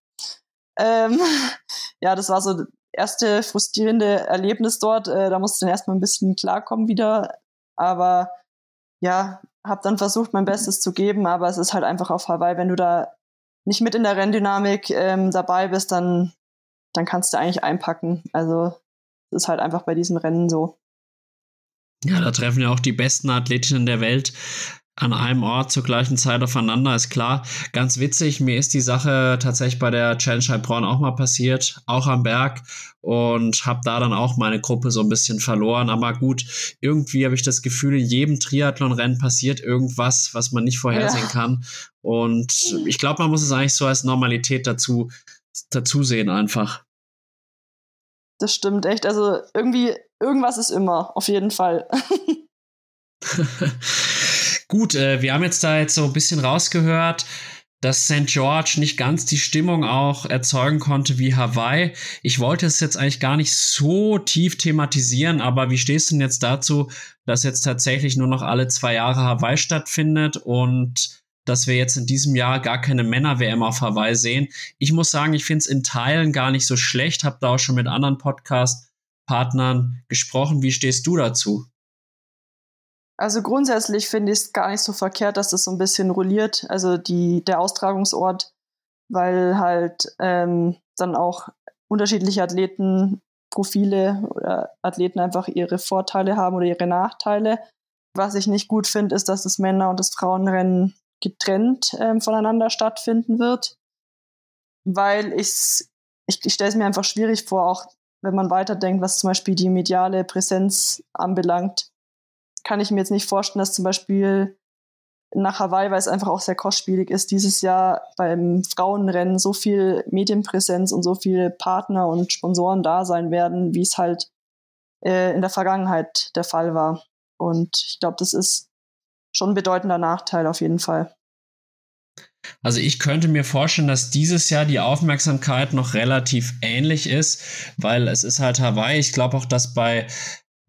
Ähm, ja, das war so erste frustrierende Erlebnis dort. Äh, da musste ich dann erstmal ein bisschen klarkommen wieder. Aber ja, habe dann versucht, mein Bestes zu geben. Aber es ist halt einfach auf Hawaii, wenn du da nicht mit in der Renndynamik ähm, dabei bist, dann, dann kannst du eigentlich einpacken. Also es ist halt einfach bei diesem Rennen so. Ja, da treffen ja auch die besten Athletinnen der Welt an einem Ort zur gleichen Zeit aufeinander, ist klar. Ganz witzig, mir ist die Sache tatsächlich bei der Challenge Heilbronn auch mal passiert, auch am Berg und habe da dann auch meine Gruppe so ein bisschen verloren. Aber gut, irgendwie habe ich das Gefühl, in jedem Triathlon-Rennen passiert irgendwas, was man nicht vorhersehen ja. kann. Und ich glaube, man muss es eigentlich so als Normalität dazu, dazu sehen einfach. Das stimmt echt. Also irgendwie, irgendwas ist immer, auf jeden Fall. Gut, äh, wir haben jetzt da jetzt so ein bisschen rausgehört, dass St. George nicht ganz die Stimmung auch erzeugen konnte wie Hawaii. Ich wollte es jetzt eigentlich gar nicht so tief thematisieren, aber wie stehst du denn jetzt dazu, dass jetzt tatsächlich nur noch alle zwei Jahre Hawaii stattfindet und dass wir jetzt in diesem Jahr gar keine Männer-WM auf Hawaii sehen? Ich muss sagen, ich finde es in Teilen gar nicht so schlecht, habe da auch schon mit anderen Podcast-Partnern gesprochen. Wie stehst du dazu? Also grundsätzlich finde ich es gar nicht so verkehrt, dass das so ein bisschen rolliert, also die, der Austragungsort, weil halt ähm, dann auch unterschiedliche Athletenprofile oder Athleten einfach ihre Vorteile haben oder ihre Nachteile. Was ich nicht gut finde, ist, dass das Männer- und das Frauenrennen getrennt ähm, voneinander stattfinden wird, weil ich, ich stelle es mir einfach schwierig vor, auch wenn man weiterdenkt, was zum Beispiel die mediale Präsenz anbelangt kann ich mir jetzt nicht vorstellen, dass zum Beispiel nach Hawaii, weil es einfach auch sehr kostspielig ist, dieses Jahr beim Frauenrennen so viel Medienpräsenz und so viele Partner und Sponsoren da sein werden, wie es halt äh, in der Vergangenheit der Fall war. Und ich glaube, das ist schon ein bedeutender Nachteil auf jeden Fall. Also ich könnte mir vorstellen, dass dieses Jahr die Aufmerksamkeit noch relativ ähnlich ist, weil es ist halt Hawaii. Ich glaube auch, dass bei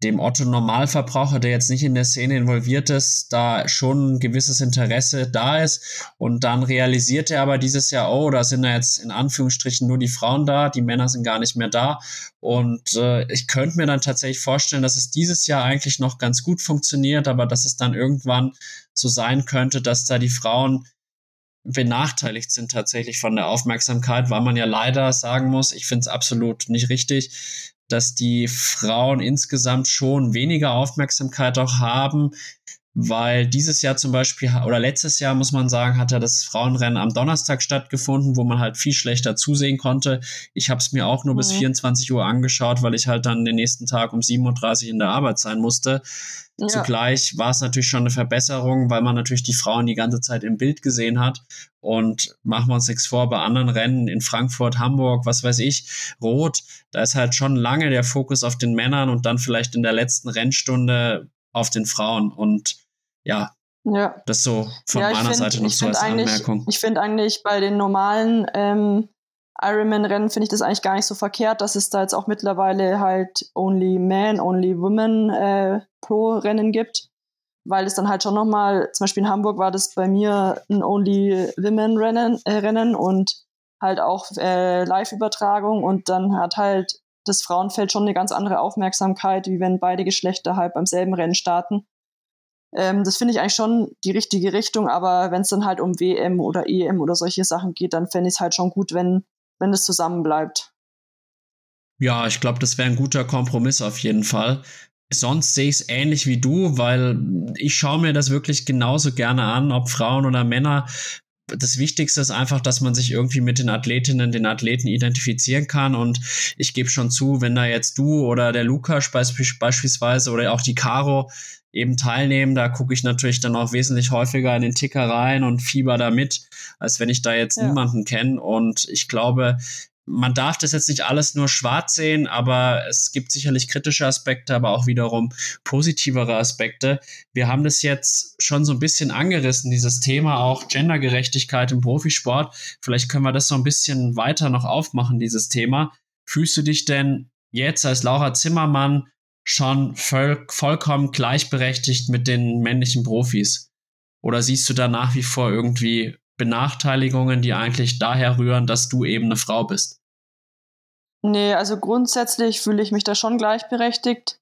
dem Otto Normalverbraucher, der jetzt nicht in der Szene involviert ist, da schon ein gewisses Interesse da ist. Und dann realisiert er aber dieses Jahr, oh, da sind ja jetzt in Anführungsstrichen nur die Frauen da, die Männer sind gar nicht mehr da. Und äh, ich könnte mir dann tatsächlich vorstellen, dass es dieses Jahr eigentlich noch ganz gut funktioniert, aber dass es dann irgendwann so sein könnte, dass da die Frauen benachteiligt sind tatsächlich von der Aufmerksamkeit, weil man ja leider sagen muss, ich finde es absolut nicht richtig, dass die Frauen insgesamt schon weniger Aufmerksamkeit auch haben, weil dieses Jahr zum Beispiel oder letztes Jahr muss man sagen, hat ja das Frauenrennen am Donnerstag stattgefunden, wo man halt viel schlechter zusehen konnte. Ich habe es mir auch nur mhm. bis 24 Uhr angeschaut, weil ich halt dann den nächsten Tag um 7.30 Uhr in der Arbeit sein musste. Ja. Zugleich war es natürlich schon eine Verbesserung, weil man natürlich die Frauen die ganze Zeit im Bild gesehen hat. Und machen wir uns nichts vor, bei anderen Rennen in Frankfurt, Hamburg, was weiß ich, Rot, da ist halt schon lange der Fokus auf den Männern und dann vielleicht in der letzten Rennstunde auf den Frauen. Und ja, ja. das so von ja, meiner find, Seite noch so als Anmerkung. Ich finde eigentlich bei den normalen ähm, Ironman-Rennen finde ich das eigentlich gar nicht so verkehrt, dass es da jetzt auch mittlerweile halt Only Men, Only Women äh, Pro-Rennen gibt, weil es dann halt schon nochmal, zum Beispiel in Hamburg war das bei mir ein Only Women-Rennen äh, Rennen und halt auch äh, Live-Übertragung und dann hat halt das Frauenfeld schon eine ganz andere Aufmerksamkeit, wie wenn beide Geschlechter halt beim selben Rennen starten. Ähm, das finde ich eigentlich schon die richtige Richtung, aber wenn es dann halt um WM oder EM oder solche Sachen geht, dann fände ich es halt schon gut, wenn, wenn zusammenbleibt. Ja, ich glaube, das wäre ein guter Kompromiss auf jeden Fall. Sonst sehe ich es ähnlich wie du, weil ich schaue mir das wirklich genauso gerne an, ob Frauen oder Männer das Wichtigste ist einfach, dass man sich irgendwie mit den Athletinnen, den Athleten identifizieren kann. Und ich gebe schon zu, wenn da jetzt du oder der Lukas beispielsweise oder auch die Caro eben teilnehmen, da gucke ich natürlich dann auch wesentlich häufiger in den Ticker rein und fieber da mit, als wenn ich da jetzt ja. niemanden kenne. Und ich glaube, man darf das jetzt nicht alles nur schwarz sehen, aber es gibt sicherlich kritische Aspekte, aber auch wiederum positivere Aspekte. Wir haben das jetzt schon so ein bisschen angerissen, dieses Thema auch Gendergerechtigkeit im Profisport. Vielleicht können wir das so ein bisschen weiter noch aufmachen, dieses Thema. Fühlst du dich denn jetzt als Laura Zimmermann schon voll, vollkommen gleichberechtigt mit den männlichen Profis? Oder siehst du da nach wie vor irgendwie Benachteiligungen, die eigentlich daher rühren, dass du eben eine Frau bist? Nee, also grundsätzlich fühle ich mich da schon gleichberechtigt.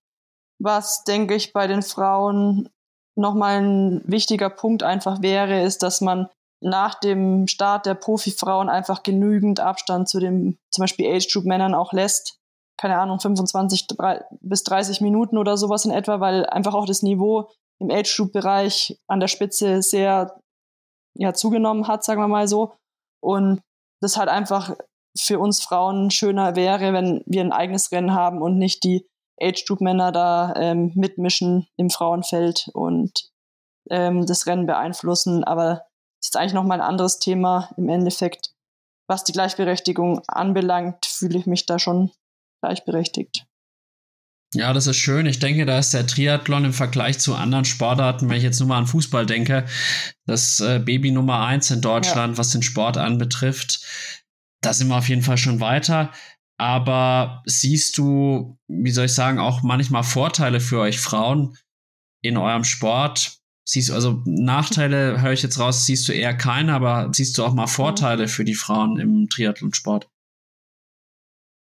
Was, denke ich, bei den Frauen nochmal ein wichtiger Punkt einfach wäre, ist, dass man nach dem Start der Profifrauen einfach genügend Abstand zu den zum Beispiel Age-Group-Männern auch lässt. Keine Ahnung, 25 bis 30 Minuten oder sowas in etwa, weil einfach auch das Niveau im Age-Group-Bereich an der Spitze sehr ja, zugenommen hat, sagen wir mal so. Und das halt einfach für uns Frauen schöner wäre, wenn wir ein eigenes Rennen haben und nicht die Age-Group-Männer da ähm, mitmischen im Frauenfeld und ähm, das Rennen beeinflussen. Aber das ist eigentlich nochmal ein anderes Thema im Endeffekt. Was die Gleichberechtigung anbelangt, fühle ich mich da schon gleichberechtigt. Ja, das ist schön. Ich denke, da ist der Triathlon im Vergleich zu anderen Sportarten, wenn ich jetzt nur mal an Fußball denke, das äh, Baby Nummer eins in Deutschland, ja. was den Sport anbetrifft. Da sind wir auf jeden Fall schon weiter. Aber siehst du, wie soll ich sagen, auch manchmal Vorteile für euch Frauen in eurem Sport? Siehst du, also Nachteile höre ich jetzt raus, siehst du eher keine, aber siehst du auch mal Vorteile für die Frauen im Triathlonsport?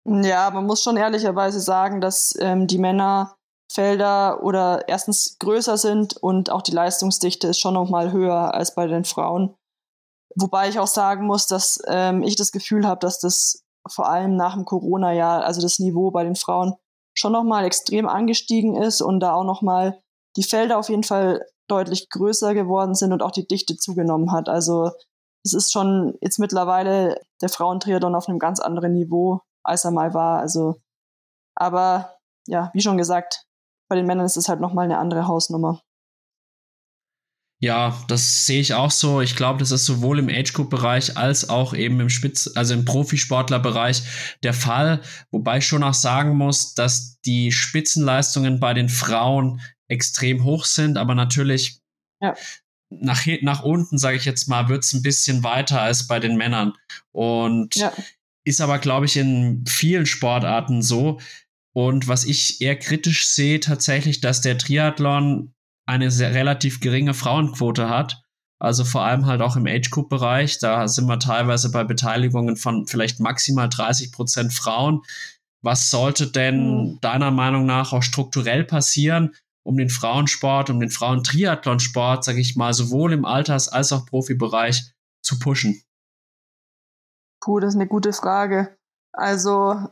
Ja, man muss schon ehrlicherweise sagen, dass ähm, die Männerfelder oder erstens größer sind und auch die Leistungsdichte ist schon noch mal höher als bei den Frauen. Wobei ich auch sagen muss, dass ähm, ich das Gefühl habe, dass das vor allem nach dem Corona-Jahr, also das Niveau bei den Frauen schon noch mal extrem angestiegen ist und da auch noch mal die Felder auf jeden Fall deutlich größer geworden sind und auch die Dichte zugenommen hat. Also es ist schon jetzt mittlerweile der Frauentriathlon auf einem ganz anderen Niveau als er mal war. Also, aber ja, wie schon gesagt, bei den Männern ist es halt nochmal eine andere Hausnummer. Ja, das sehe ich auch so. Ich glaube, das ist sowohl im Age Group Bereich als auch eben im Spitz, also im Profisportler Bereich der Fall. Wobei ich schon auch sagen muss, dass die Spitzenleistungen bei den Frauen extrem hoch sind, aber natürlich ja. nach, nach unten, sage ich jetzt mal, wird es ein bisschen weiter als bei den Männern. Und ja. Ist aber, glaube ich, in vielen Sportarten so. Und was ich eher kritisch sehe, tatsächlich, dass der Triathlon eine sehr relativ geringe Frauenquote hat. Also vor allem halt auch im Age-Group-Bereich. Da sind wir teilweise bei Beteiligungen von vielleicht maximal 30 Prozent Frauen. Was sollte denn mhm. deiner Meinung nach auch strukturell passieren, um den Frauensport, um den Frauentriathlonsport, sage ich mal, sowohl im Alters- als auch Profibereich zu pushen? Puh, das ist eine gute Frage. Also,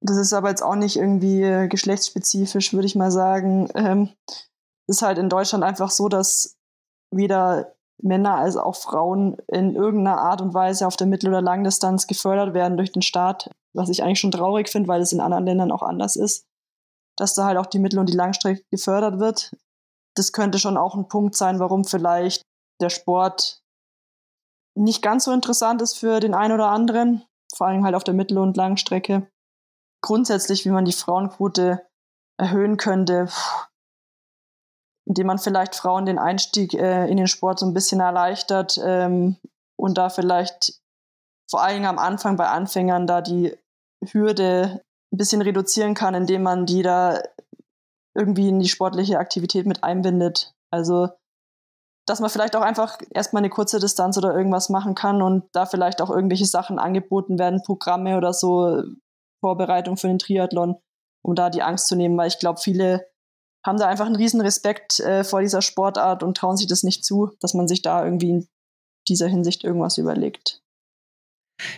das ist aber jetzt auch nicht irgendwie äh, geschlechtsspezifisch, würde ich mal sagen. Ähm, ist halt in Deutschland einfach so, dass weder Männer als auch Frauen in irgendeiner Art und Weise auf der Mittel- oder Langdistanz gefördert werden durch den Staat, was ich eigentlich schon traurig finde, weil es in anderen Ländern auch anders ist, dass da halt auch die Mittel- und die Langstrecke gefördert wird. Das könnte schon auch ein Punkt sein, warum vielleicht der Sport nicht ganz so interessant ist für den einen oder anderen, vor allem halt auf der Mittel- und Langstrecke. Grundsätzlich, wie man die Frauenquote erhöhen könnte, indem man vielleicht Frauen den Einstieg äh, in den Sport so ein bisschen erleichtert ähm, und da vielleicht vor allem am Anfang bei Anfängern da die Hürde ein bisschen reduzieren kann, indem man die da irgendwie in die sportliche Aktivität mit einbindet. Also dass man vielleicht auch einfach erstmal eine kurze Distanz oder irgendwas machen kann und da vielleicht auch irgendwelche Sachen angeboten werden, Programme oder so, Vorbereitung für den Triathlon, um da die Angst zu nehmen, weil ich glaube, viele haben da einfach einen riesen Respekt äh, vor dieser Sportart und trauen sich das nicht zu, dass man sich da irgendwie in dieser Hinsicht irgendwas überlegt.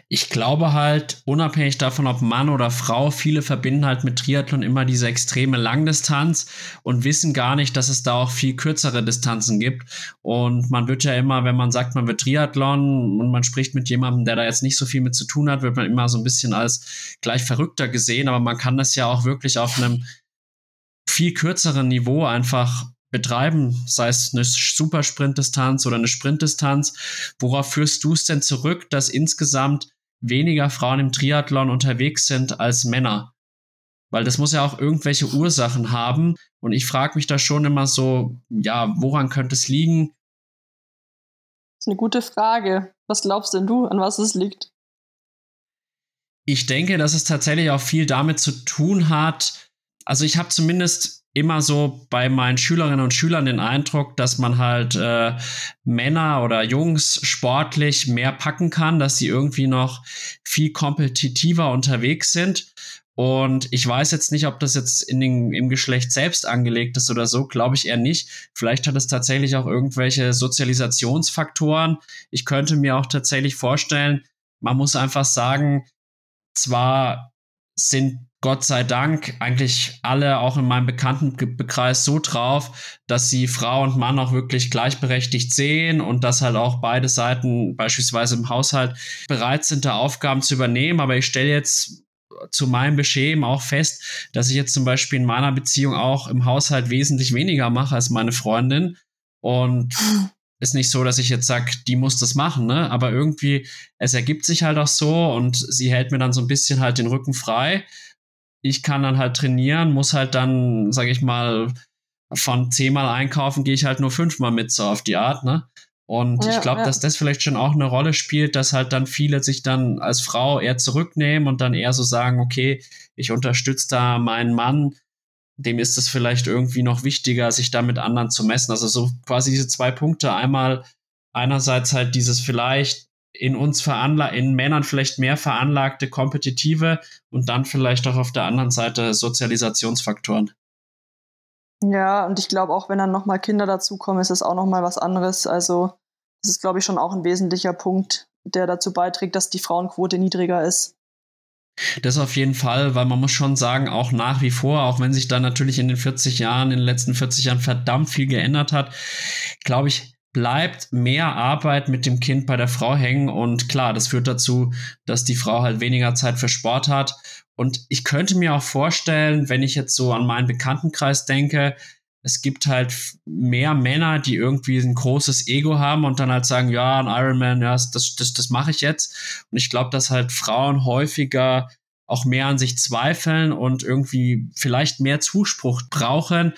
Ich glaube halt, unabhängig davon, ob Mann oder Frau, viele verbinden halt mit Triathlon immer diese extreme Langdistanz und wissen gar nicht, dass es da auch viel kürzere Distanzen gibt. Und man wird ja immer, wenn man sagt, man wird Triathlon und man spricht mit jemandem, der da jetzt nicht so viel mit zu tun hat, wird man immer so ein bisschen als gleich verrückter gesehen. Aber man kann das ja auch wirklich auf einem viel kürzeren Niveau einfach betreiben, sei es eine Supersprintdistanz oder eine Sprintdistanz. Worauf führst du es denn zurück, dass insgesamt weniger Frauen im Triathlon unterwegs sind als Männer? Weil das muss ja auch irgendwelche Ursachen haben. Und ich frage mich da schon immer so, ja, woran könnte es liegen? Das ist eine gute Frage. Was glaubst denn du, an was es liegt? Ich denke, dass es tatsächlich auch viel damit zu tun hat. Also ich habe zumindest immer so bei meinen Schülerinnen und Schülern den Eindruck, dass man halt äh, Männer oder Jungs sportlich mehr packen kann, dass sie irgendwie noch viel kompetitiver unterwegs sind. Und ich weiß jetzt nicht, ob das jetzt in den, im Geschlecht selbst angelegt ist oder so, glaube ich eher nicht. Vielleicht hat es tatsächlich auch irgendwelche Sozialisationsfaktoren. Ich könnte mir auch tatsächlich vorstellen, man muss einfach sagen, zwar sind Gott sei Dank eigentlich alle auch in meinem Bekanntenkreis so drauf, dass sie Frau und Mann auch wirklich gleichberechtigt sehen und dass halt auch beide Seiten beispielsweise im Haushalt bereit sind, da Aufgaben zu übernehmen. Aber ich stelle jetzt zu meinem Beschämen auch fest, dass ich jetzt zum Beispiel in meiner Beziehung auch im Haushalt wesentlich weniger mache als meine Freundin. Und ist nicht so, dass ich jetzt sage, die muss das machen, ne? Aber irgendwie, es ergibt sich halt auch so und sie hält mir dann so ein bisschen halt den Rücken frei ich kann dann halt trainieren, muss halt dann, sag ich mal, von zehnmal einkaufen gehe ich halt nur fünfmal mit, so auf die Art, ne? Und ja, ich glaube, ja. dass das vielleicht schon auch eine Rolle spielt, dass halt dann viele sich dann als Frau eher zurücknehmen und dann eher so sagen, okay, ich unterstütze da meinen Mann, dem ist es vielleicht irgendwie noch wichtiger, sich da mit anderen zu messen. Also so quasi diese zwei Punkte. Einmal einerseits halt dieses vielleicht in uns veranlagt, in Männern vielleicht mehr veranlagte kompetitive und dann vielleicht auch auf der anderen Seite Sozialisationsfaktoren. Ja, und ich glaube auch, wenn dann nochmal Kinder dazukommen, ist es auch nochmal was anderes. Also, das ist, glaube ich, schon auch ein wesentlicher Punkt, der dazu beiträgt, dass die Frauenquote niedriger ist. Das auf jeden Fall, weil man muss schon sagen, auch nach wie vor, auch wenn sich da natürlich in den 40 Jahren, in den letzten 40 Jahren verdammt viel geändert hat, glaube ich, bleibt mehr Arbeit mit dem Kind bei der Frau hängen und klar, das führt dazu, dass die Frau halt weniger Zeit für Sport hat. Und ich könnte mir auch vorstellen, wenn ich jetzt so an meinen Bekanntenkreis denke, es gibt halt mehr Männer, die irgendwie ein großes Ego haben und dann halt sagen, ja, ein Ironman, ja, das, das, das mache ich jetzt. Und ich glaube, dass halt Frauen häufiger auch mehr an sich zweifeln und irgendwie vielleicht mehr Zuspruch brauchen,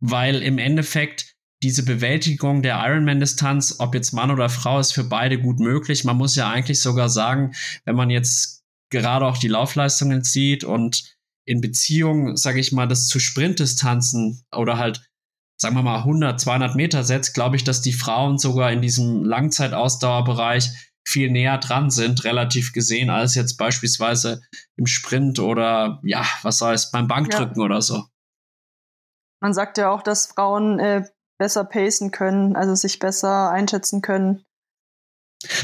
weil im Endeffekt diese Bewältigung der Ironman-Distanz, ob jetzt Mann oder Frau, ist für beide gut möglich. Man muss ja eigentlich sogar sagen, wenn man jetzt gerade auch die Laufleistungen sieht und in Beziehung, sage ich mal, das zu Sprintdistanzen oder halt, sagen wir mal, 100, 200 Meter setzt, glaube ich, dass die Frauen sogar in diesem Langzeitausdauerbereich viel näher dran sind, relativ gesehen, als jetzt beispielsweise im Sprint oder ja, was heißt beim Bankdrücken ja. oder so. Man sagt ja auch, dass Frauen äh, besser pacen können, also sich besser einschätzen können.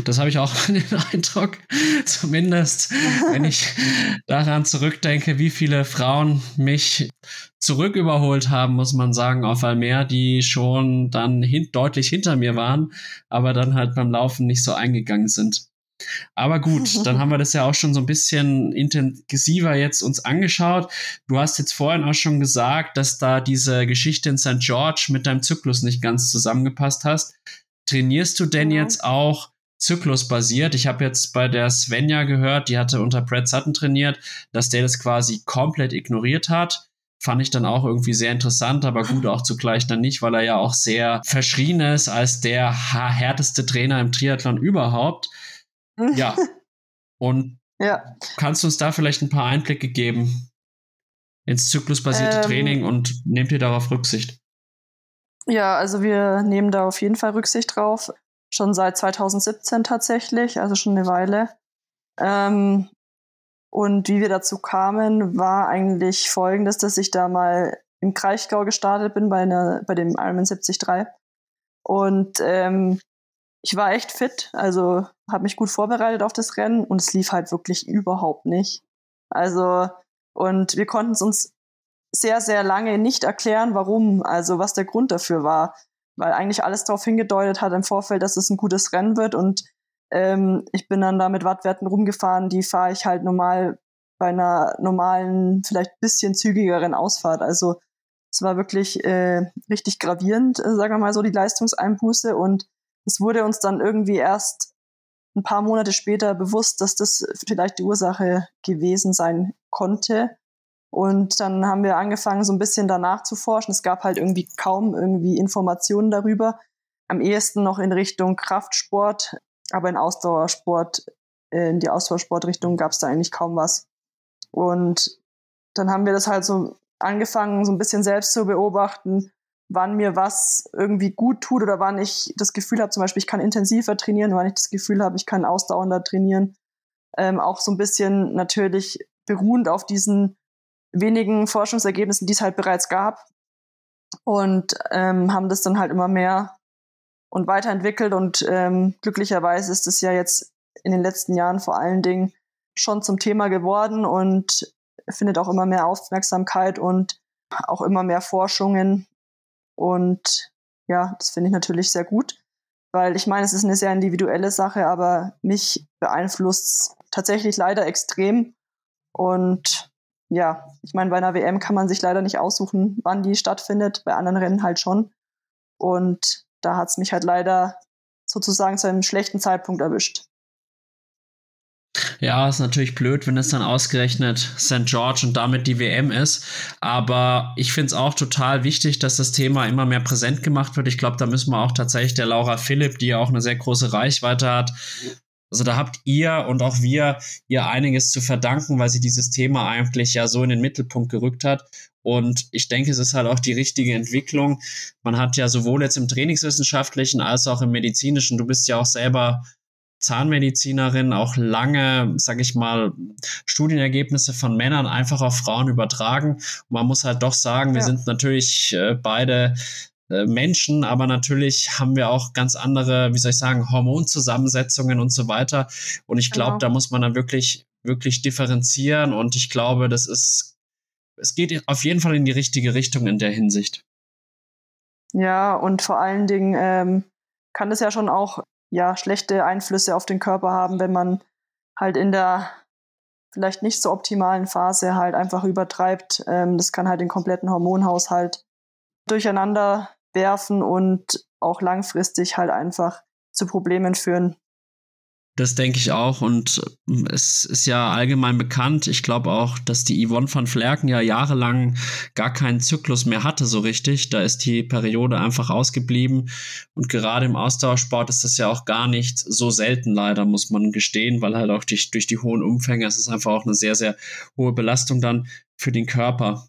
Das habe ich auch den Eindruck, zumindest wenn ich daran zurückdenke, wie viele Frauen mich zurück überholt haben, muss man sagen, auf Almer, die schon dann hin deutlich hinter mir waren, aber dann halt beim Laufen nicht so eingegangen sind. Aber gut, dann haben wir das ja auch schon so ein bisschen intensiver jetzt uns angeschaut. Du hast jetzt vorhin auch schon gesagt, dass da diese Geschichte in St. George mit deinem Zyklus nicht ganz zusammengepasst hast. Trainierst du denn ja. jetzt auch zyklusbasiert? Ich habe jetzt bei der Svenja gehört, die hatte unter Brad Sutton trainiert, dass der das quasi komplett ignoriert hat fand ich dann auch irgendwie sehr interessant, aber gut auch zugleich dann nicht, weil er ja auch sehr verschrien ist als der härteste Trainer im Triathlon überhaupt. Ja. Und ja. kannst du uns da vielleicht ein paar Einblicke geben ins zyklusbasierte ähm, Training und nehmt ihr darauf Rücksicht? Ja, also wir nehmen da auf jeden Fall Rücksicht drauf. Schon seit 2017 tatsächlich, also schon eine Weile. Ähm, und wie wir dazu kamen, war eigentlich folgendes, dass ich da mal im Kraichgau gestartet bin bei, einer, bei dem Ironman 73. Und ähm, ich war echt fit, also habe mich gut vorbereitet auf das Rennen und es lief halt wirklich überhaupt nicht. Also, und wir konnten es uns sehr, sehr lange nicht erklären, warum, also was der Grund dafür war. Weil eigentlich alles darauf hingedeutet hat im Vorfeld, dass es ein gutes Rennen wird und ähm, ich bin dann da mit Wattwerten rumgefahren, die fahre ich halt normal bei einer normalen, vielleicht bisschen zügigeren Ausfahrt. Also es war wirklich äh, richtig gravierend, äh, sagen wir mal so, die Leistungseinbuße. Und es wurde uns dann irgendwie erst ein paar Monate später bewusst, dass das vielleicht die Ursache gewesen sein konnte. Und dann haben wir angefangen, so ein bisschen danach zu forschen. Es gab halt irgendwie kaum irgendwie Informationen darüber. Am ehesten noch in Richtung Kraftsport, aber in Ausdauersport, äh, in die Ausdauersportrichtung gab es da eigentlich kaum was. Und dann haben wir das halt so angefangen, so ein bisschen selbst zu beobachten, wann mir was irgendwie gut tut oder wann ich das Gefühl habe, zum Beispiel, ich kann intensiver trainieren, wann ich das Gefühl habe, ich kann ausdauernder trainieren. Ähm, auch so ein bisschen natürlich beruhend auf diesen wenigen Forschungsergebnissen, die es halt bereits gab. Und ähm, haben das dann halt immer mehr und weiterentwickelt. Und ähm, glücklicherweise ist es ja jetzt in den letzten Jahren vor allen Dingen schon zum Thema geworden und findet auch immer mehr Aufmerksamkeit und auch immer mehr Forschungen. Und ja, das finde ich natürlich sehr gut, weil ich meine, es ist eine sehr individuelle Sache, aber mich beeinflusst tatsächlich leider extrem. Und ja, ich meine, bei einer WM kann man sich leider nicht aussuchen, wann die stattfindet, bei anderen Rennen halt schon. Und da hat es mich halt leider sozusagen zu einem schlechten Zeitpunkt erwischt. Ja, ist natürlich blöd, wenn es dann ausgerechnet St. George und damit die WM ist. Aber ich finde es auch total wichtig, dass das Thema immer mehr präsent gemacht wird. Ich glaube, da müssen wir auch tatsächlich der Laura Philipp, die ja auch eine sehr große Reichweite hat, also da habt ihr und auch wir ihr einiges zu verdanken, weil sie dieses Thema eigentlich ja so in den Mittelpunkt gerückt hat. Und ich denke, es ist halt auch die richtige Entwicklung. Man hat ja sowohl jetzt im Trainingswissenschaftlichen als auch im medizinischen, du bist ja auch selber Zahnmedizinerin, auch lange, sag ich mal, Studienergebnisse von Männern einfach auf Frauen übertragen. Und man muss halt doch sagen, wir sind natürlich äh, beide Menschen, aber natürlich haben wir auch ganz andere, wie soll ich sagen, Hormonzusammensetzungen und so weiter. Und ich glaube, genau. da muss man dann wirklich, wirklich differenzieren. Und ich glaube, das ist, es geht auf jeden Fall in die richtige Richtung in der Hinsicht. Ja, und vor allen Dingen ähm, kann es ja schon auch ja, schlechte Einflüsse auf den Körper haben, wenn man halt in der vielleicht nicht so optimalen Phase halt einfach übertreibt. Ähm, das kann halt den kompletten Hormonhaushalt durcheinander werfen und auch langfristig halt einfach zu Problemen führen. Das denke ich auch. Und ähm, es ist ja allgemein bekannt. Ich glaube auch, dass die Yvonne van Flerken ja jahrelang gar keinen Zyklus mehr hatte, so richtig. Da ist die Periode einfach ausgeblieben. Und gerade im Ausdauersport ist das ja auch gar nicht so selten, leider, muss man gestehen, weil halt auch durch, durch die hohen Umfänge, es ist einfach auch eine sehr, sehr hohe Belastung dann für den Körper.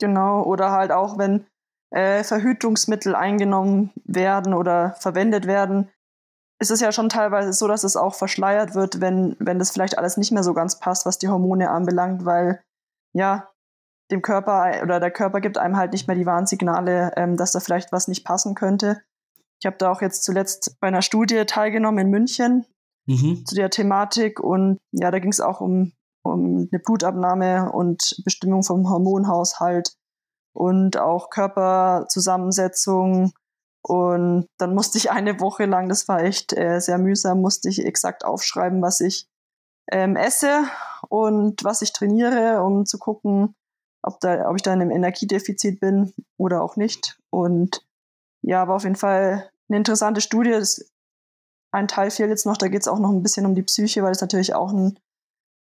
Genau. Oder halt auch, wenn äh, Verhütungsmittel eingenommen werden oder verwendet werden, ist es ja schon teilweise so, dass es auch verschleiert wird, wenn, wenn das vielleicht alles nicht mehr so ganz passt, was die Hormone anbelangt, weil ja, dem Körper oder der Körper gibt einem halt nicht mehr die Warnsignale, ähm, dass da vielleicht was nicht passen könnte. Ich habe da auch jetzt zuletzt bei einer Studie teilgenommen in München mhm. zu der Thematik und ja, da ging es auch um, um eine Blutabnahme und Bestimmung vom Hormonhaushalt und auch Körperzusammensetzung. Und dann musste ich eine Woche lang, das war echt äh, sehr mühsam, musste ich exakt aufschreiben, was ich ähm, esse und was ich trainiere, um zu gucken, ob, da, ob ich da in einem Energiedefizit bin oder auch nicht. Und ja, war auf jeden Fall eine interessante Studie. Das, ein Teil fehlt jetzt noch, da geht es auch noch ein bisschen um die Psyche, weil es natürlich auch ein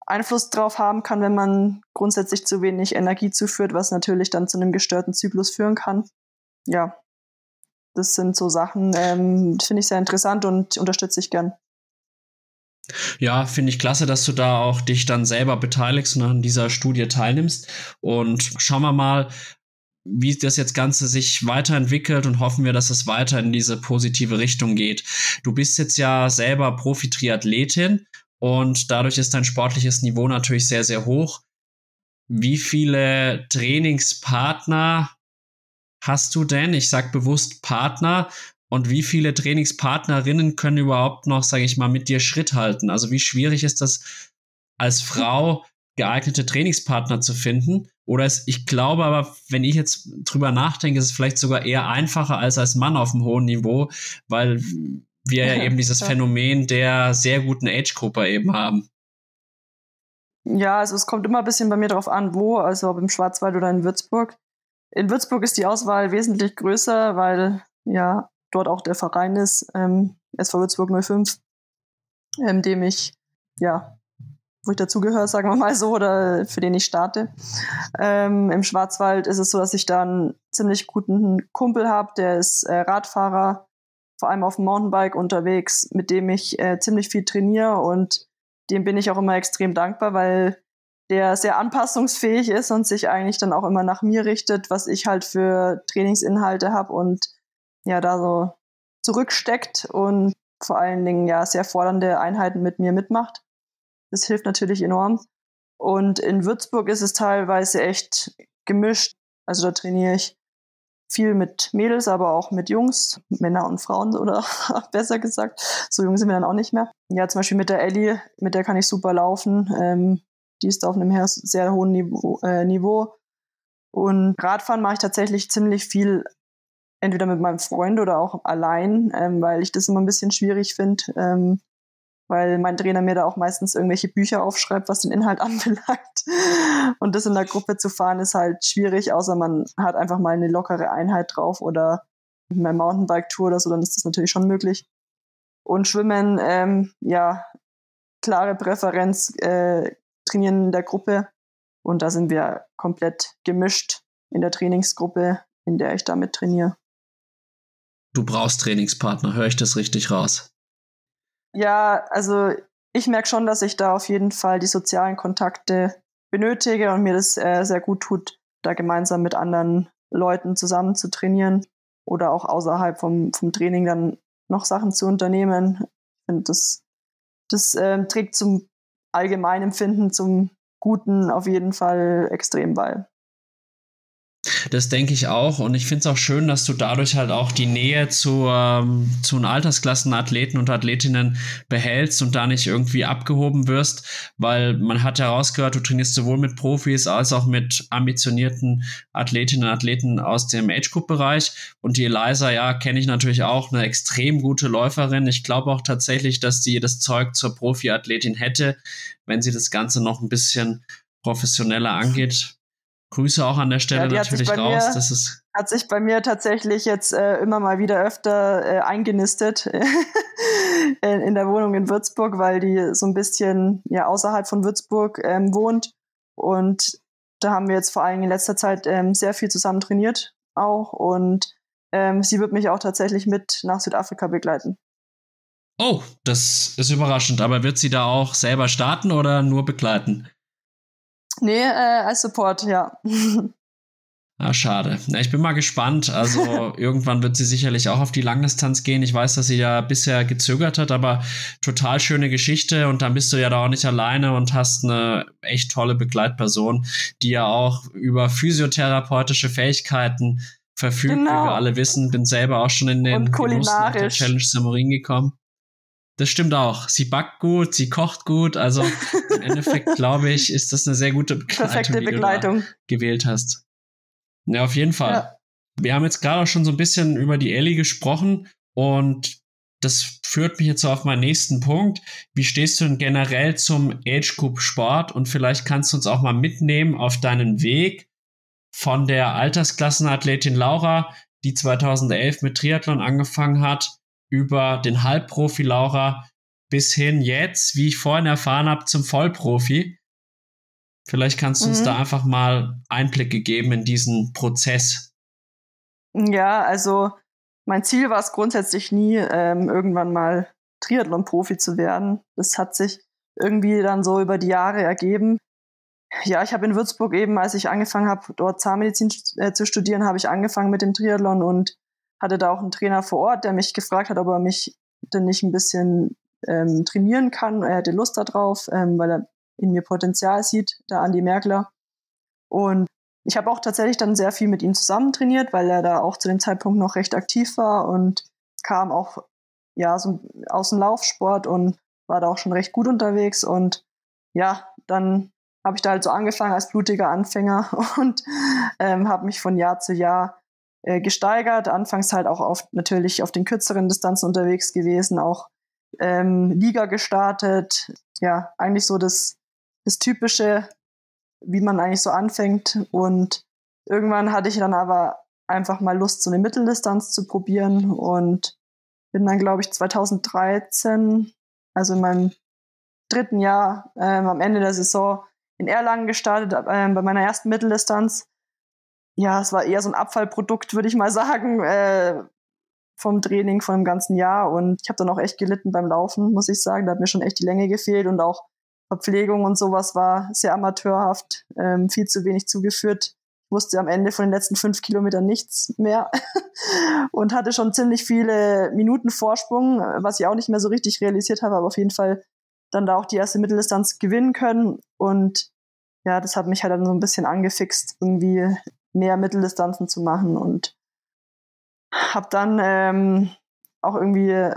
Einfluss drauf haben kann, wenn man grundsätzlich zu wenig Energie zuführt, was natürlich dann zu einem gestörten Zyklus führen kann. Ja, das sind so Sachen, ähm, finde ich sehr interessant und unterstütze ich gern. Ja, finde ich klasse, dass du da auch dich dann selber beteiligst und an dieser Studie teilnimmst. Und schauen wir mal, wie das jetzt Ganze sich weiterentwickelt und hoffen wir, dass es weiter in diese positive Richtung geht. Du bist jetzt ja selber Profi-Triathletin und dadurch ist dein sportliches Niveau natürlich sehr, sehr hoch. Wie viele Trainingspartner hast du denn? Ich sag bewusst Partner, und wie viele Trainingspartnerinnen können überhaupt noch, sage ich mal, mit dir Schritt halten? Also wie schwierig ist das als Frau geeignete Trainingspartner zu finden? Oder es, ich glaube aber, wenn ich jetzt drüber nachdenke, ist es vielleicht sogar eher einfacher als als Mann auf einem hohen Niveau, weil wir ja eben dieses Phänomen der sehr guten Age-Gruppe eben haben. Ja, also es kommt immer ein bisschen bei mir drauf an, wo, also ob im Schwarzwald oder in Würzburg. In Würzburg ist die Auswahl wesentlich größer, weil ja dort auch der Verein ist, ähm, SV Würzburg 05, ähm, dem ich, ja, wo ich dazugehöre, sagen wir mal so, oder für den ich starte. Ähm, Im Schwarzwald ist es so, dass ich da einen ziemlich guten Kumpel habe, der ist äh, Radfahrer, vor allem auf dem Mountainbike unterwegs, mit dem ich äh, ziemlich viel trainiere und dem bin ich auch immer extrem dankbar, weil der sehr anpassungsfähig ist und sich eigentlich dann auch immer nach mir richtet, was ich halt für Trainingsinhalte habe und ja da so zurücksteckt und vor allen Dingen ja sehr fordernde Einheiten mit mir mitmacht. Das hilft natürlich enorm. Und in Würzburg ist es teilweise echt gemischt. Also da trainiere ich viel mit Mädels, aber auch mit Jungs, Männer und Frauen oder besser gesagt. So jung sind wir dann auch nicht mehr. Ja, zum Beispiel mit der Ellie, mit der kann ich super laufen. Ähm, die ist auf einem sehr hohen Niveau. Äh, Niveau. Und Radfahren mache ich tatsächlich ziemlich viel entweder mit meinem Freund oder auch allein, ähm, weil ich das immer ein bisschen schwierig finde, ähm, weil mein Trainer mir da auch meistens irgendwelche Bücher aufschreibt, was den Inhalt anbelangt. Und das in der Gruppe zu fahren ist halt schwierig, außer man hat einfach mal eine lockere Einheit drauf oder eine Mountainbike-Tour oder so, dann ist das natürlich schon möglich. Und Schwimmen, ähm, ja, klare Präferenz, äh, trainieren in der Gruppe. Und da sind wir komplett gemischt in der Trainingsgruppe, in der ich damit trainiere du brauchst Trainingspartner. Höre ich das richtig raus? Ja, also ich merke schon, dass ich da auf jeden Fall die sozialen Kontakte benötige und mir das äh, sehr gut tut, da gemeinsam mit anderen Leuten zusammen zu trainieren oder auch außerhalb vom, vom Training dann noch Sachen zu unternehmen. Finde, das, das äh, trägt zum Allgemeinempfinden, zum Guten auf jeden Fall extrem bei. Das denke ich auch. Und ich finde es auch schön, dass du dadurch halt auch die Nähe zu, ähm, zu einen Altersklassenathleten und Athletinnen behältst und da nicht irgendwie abgehoben wirst, weil man hat herausgehört, du trainierst sowohl mit Profis als auch mit ambitionierten Athletinnen und Athleten aus dem Age-Group-Bereich. Und die Eliza, ja, kenne ich natürlich auch, eine extrem gute Läuferin. Ich glaube auch tatsächlich, dass sie das Zeug zur Profi-Athletin hätte, wenn sie das Ganze noch ein bisschen professioneller angeht Grüße auch an der Stelle ja, natürlich raus. Mir, das ist hat sich bei mir tatsächlich jetzt äh, immer mal wieder öfter äh, eingenistet in, in, der Wohnung in Würzburg, weil die so ein bisschen ja außerhalb von Würzburg ähm, wohnt. Und da haben wir jetzt vor allem in letzter Zeit ähm, sehr viel zusammen trainiert auch. Und ähm, sie wird mich auch tatsächlich mit nach Südafrika begleiten. Oh, das ist überraschend. Aber wird sie da auch selber starten oder nur begleiten? Nee, äh, als Support, ja. Ah, schade. Na, ich bin mal gespannt. Also irgendwann wird sie sicherlich auch auf die Langdistanz gehen. Ich weiß, dass sie ja bisher gezögert hat, aber total schöne Geschichte. Und dann bist du ja da auch nicht alleine und hast eine echt tolle Begleitperson, die ja auch über physiotherapeutische Fähigkeiten verfügt, genau. wie wir alle wissen. Bin selber auch schon in den Genuss nach der Challenge Samurin gekommen. Das stimmt auch. Sie backt gut, sie kocht gut. Also im Endeffekt, glaube ich, ist das eine sehr gute Begleitung, Perfekte Begleitung. die du gewählt hast. Ja, auf jeden Fall. Ja. Wir haben jetzt gerade auch schon so ein bisschen über die Ellie gesprochen und das führt mich jetzt so auf meinen nächsten Punkt. Wie stehst du denn generell zum Age Group Sport? Und vielleicht kannst du uns auch mal mitnehmen auf deinen Weg von der Altersklassenathletin Laura, die 2011 mit Triathlon angefangen hat, über den Halbprofi Laura bis hin jetzt, wie ich vorhin erfahren habe, zum Vollprofi. Vielleicht kannst du mhm. uns da einfach mal Einblicke geben in diesen Prozess. Ja, also mein Ziel war es grundsätzlich nie, ähm, irgendwann mal Triathlon-Profi zu werden. Das hat sich irgendwie dann so über die Jahre ergeben. Ja, ich habe in Würzburg eben, als ich angefangen habe, dort Zahnmedizin äh, zu studieren, habe ich angefangen mit dem Triathlon und hatte da auch einen Trainer vor Ort, der mich gefragt hat, ob er mich denn nicht ein bisschen ähm, trainieren kann. Er hatte Lust darauf, ähm, weil er in mir Potenzial sieht, der Andi Merkler. Und ich habe auch tatsächlich dann sehr viel mit ihm zusammen trainiert, weil er da auch zu dem Zeitpunkt noch recht aktiv war. Und kam auch ja so aus dem Laufsport und war da auch schon recht gut unterwegs und ja, dann habe ich da halt so angefangen als blutiger Anfänger und ähm, habe mich von Jahr zu Jahr äh, gesteigert. Anfangs halt auch auf, natürlich auf den kürzeren Distanzen unterwegs gewesen, auch ähm, Liga gestartet. Ja, eigentlich so das, das Typische, wie man eigentlich so anfängt. Und irgendwann hatte ich dann aber einfach mal Lust, so eine Mitteldistanz zu probieren und bin dann, glaube ich, 2013, also in meinem dritten Jahr, ähm, am Ende der Saison in Erlangen gestartet, ähm, bei meiner ersten Mitteldistanz. Ja, es war eher so ein Abfallprodukt, würde ich mal sagen, äh, vom Training von dem ganzen Jahr. Und ich habe dann auch echt gelitten beim Laufen, muss ich sagen. Da hat mir schon echt die Länge gefehlt und auch Verpflegung und sowas war sehr amateurhaft, ähm, viel zu wenig zugeführt. Wusste am Ende von den letzten fünf Kilometern nichts mehr und hatte schon ziemlich viele Minuten Vorsprung, was ich auch nicht mehr so richtig realisiert habe, aber auf jeden Fall dann da auch die erste Mitteldistanz gewinnen können. Und ja, das hat mich halt dann so ein bisschen angefixt, irgendwie mehr Mitteldistanzen zu machen und habe dann ähm, auch irgendwie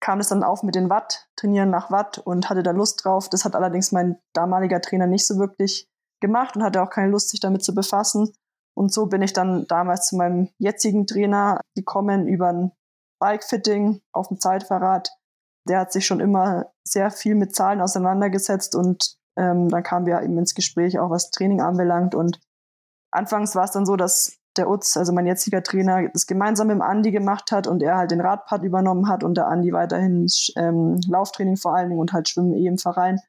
kam es dann auf mit den Watt, trainieren nach Watt und hatte da Lust drauf. Das hat allerdings mein damaliger Trainer nicht so wirklich gemacht und hatte auch keine Lust, sich damit zu befassen. Und so bin ich dann damals zu meinem jetzigen Trainer gekommen über ein Bikefitting auf dem Zeitverrat der hat sich schon immer sehr viel mit Zahlen auseinandergesetzt und ähm, dann kamen wir eben ins Gespräch, auch was Training anbelangt. Und anfangs war es dann so, dass der Utz, also mein jetziger Trainer, das gemeinsam mit dem Andi gemacht hat und er halt den Radpart übernommen hat und der Andi weiterhin ähm, Lauftraining vor allen Dingen und halt Schwimmen eh im Verein.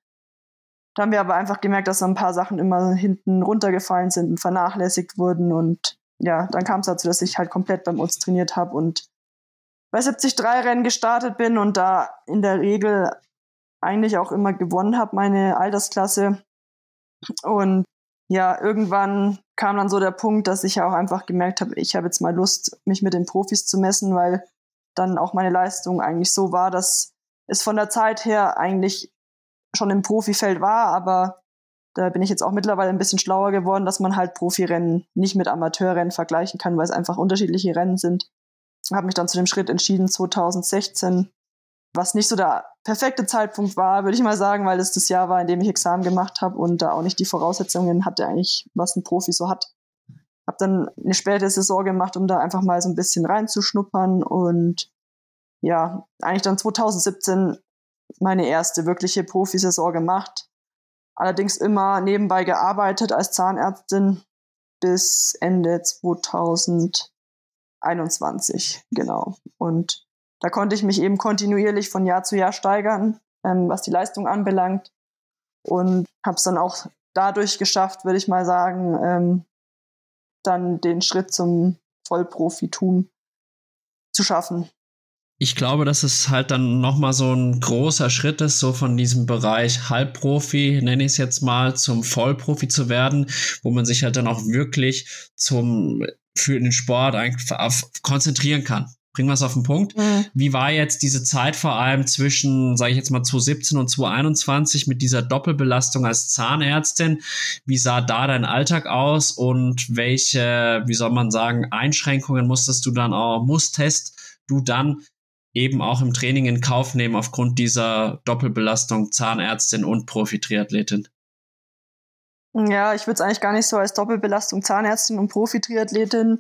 Da haben wir aber einfach gemerkt, dass so ein paar Sachen immer hinten runtergefallen sind und vernachlässigt wurden. Und ja, dann kam es dazu, dass ich halt komplett beim Utz trainiert habe und bei 73 Rennen gestartet bin und da in der Regel eigentlich auch immer gewonnen habe, meine Altersklasse. Und ja, irgendwann kam dann so der Punkt, dass ich auch einfach gemerkt habe, ich habe jetzt mal Lust, mich mit den Profis zu messen, weil dann auch meine Leistung eigentlich so war, dass es von der Zeit her eigentlich schon im Profifeld war, aber da bin ich jetzt auch mittlerweile ein bisschen schlauer geworden, dass man halt Profirennen nicht mit Amateurrennen vergleichen kann, weil es einfach unterschiedliche Rennen sind. Habe mich dann zu dem Schritt entschieden 2016, was nicht so der perfekte Zeitpunkt war, würde ich mal sagen, weil es das Jahr war, in dem ich Examen gemacht habe und da auch nicht die Voraussetzungen hatte eigentlich, was ein Profi so hat. Habe dann eine späte Saison gemacht, um da einfach mal so ein bisschen reinzuschnuppern und ja, eigentlich dann 2017 meine erste wirkliche Profisaison gemacht. Allerdings immer nebenbei gearbeitet als Zahnärztin bis Ende 2000 21, genau. Und da konnte ich mich eben kontinuierlich von Jahr zu Jahr steigern, ähm, was die Leistung anbelangt. Und habe es dann auch dadurch geschafft, würde ich mal sagen, ähm, dann den Schritt zum Vollprofitum zu schaffen. Ich glaube, dass es halt dann nochmal so ein großer Schritt ist, so von diesem Bereich Halbprofi, nenne ich es jetzt mal, zum Vollprofi zu werden, wo man sich halt dann auch wirklich zum für den Sport konzentrieren kann. Bringen wir es auf den Punkt. Mhm. Wie war jetzt diese Zeit vor allem zwischen, sage ich jetzt mal, 2017 und 2021 mit dieser Doppelbelastung als Zahnärztin? Wie sah da dein Alltag aus und welche, wie soll man sagen, Einschränkungen musstest du dann auch, musstest du dann eben auch im Training in Kauf nehmen aufgrund dieser Doppelbelastung Zahnärztin und Profi-Triathletin? Ja, ich würde es eigentlich gar nicht so als Doppelbelastung Zahnärztin und Profi-Triathletin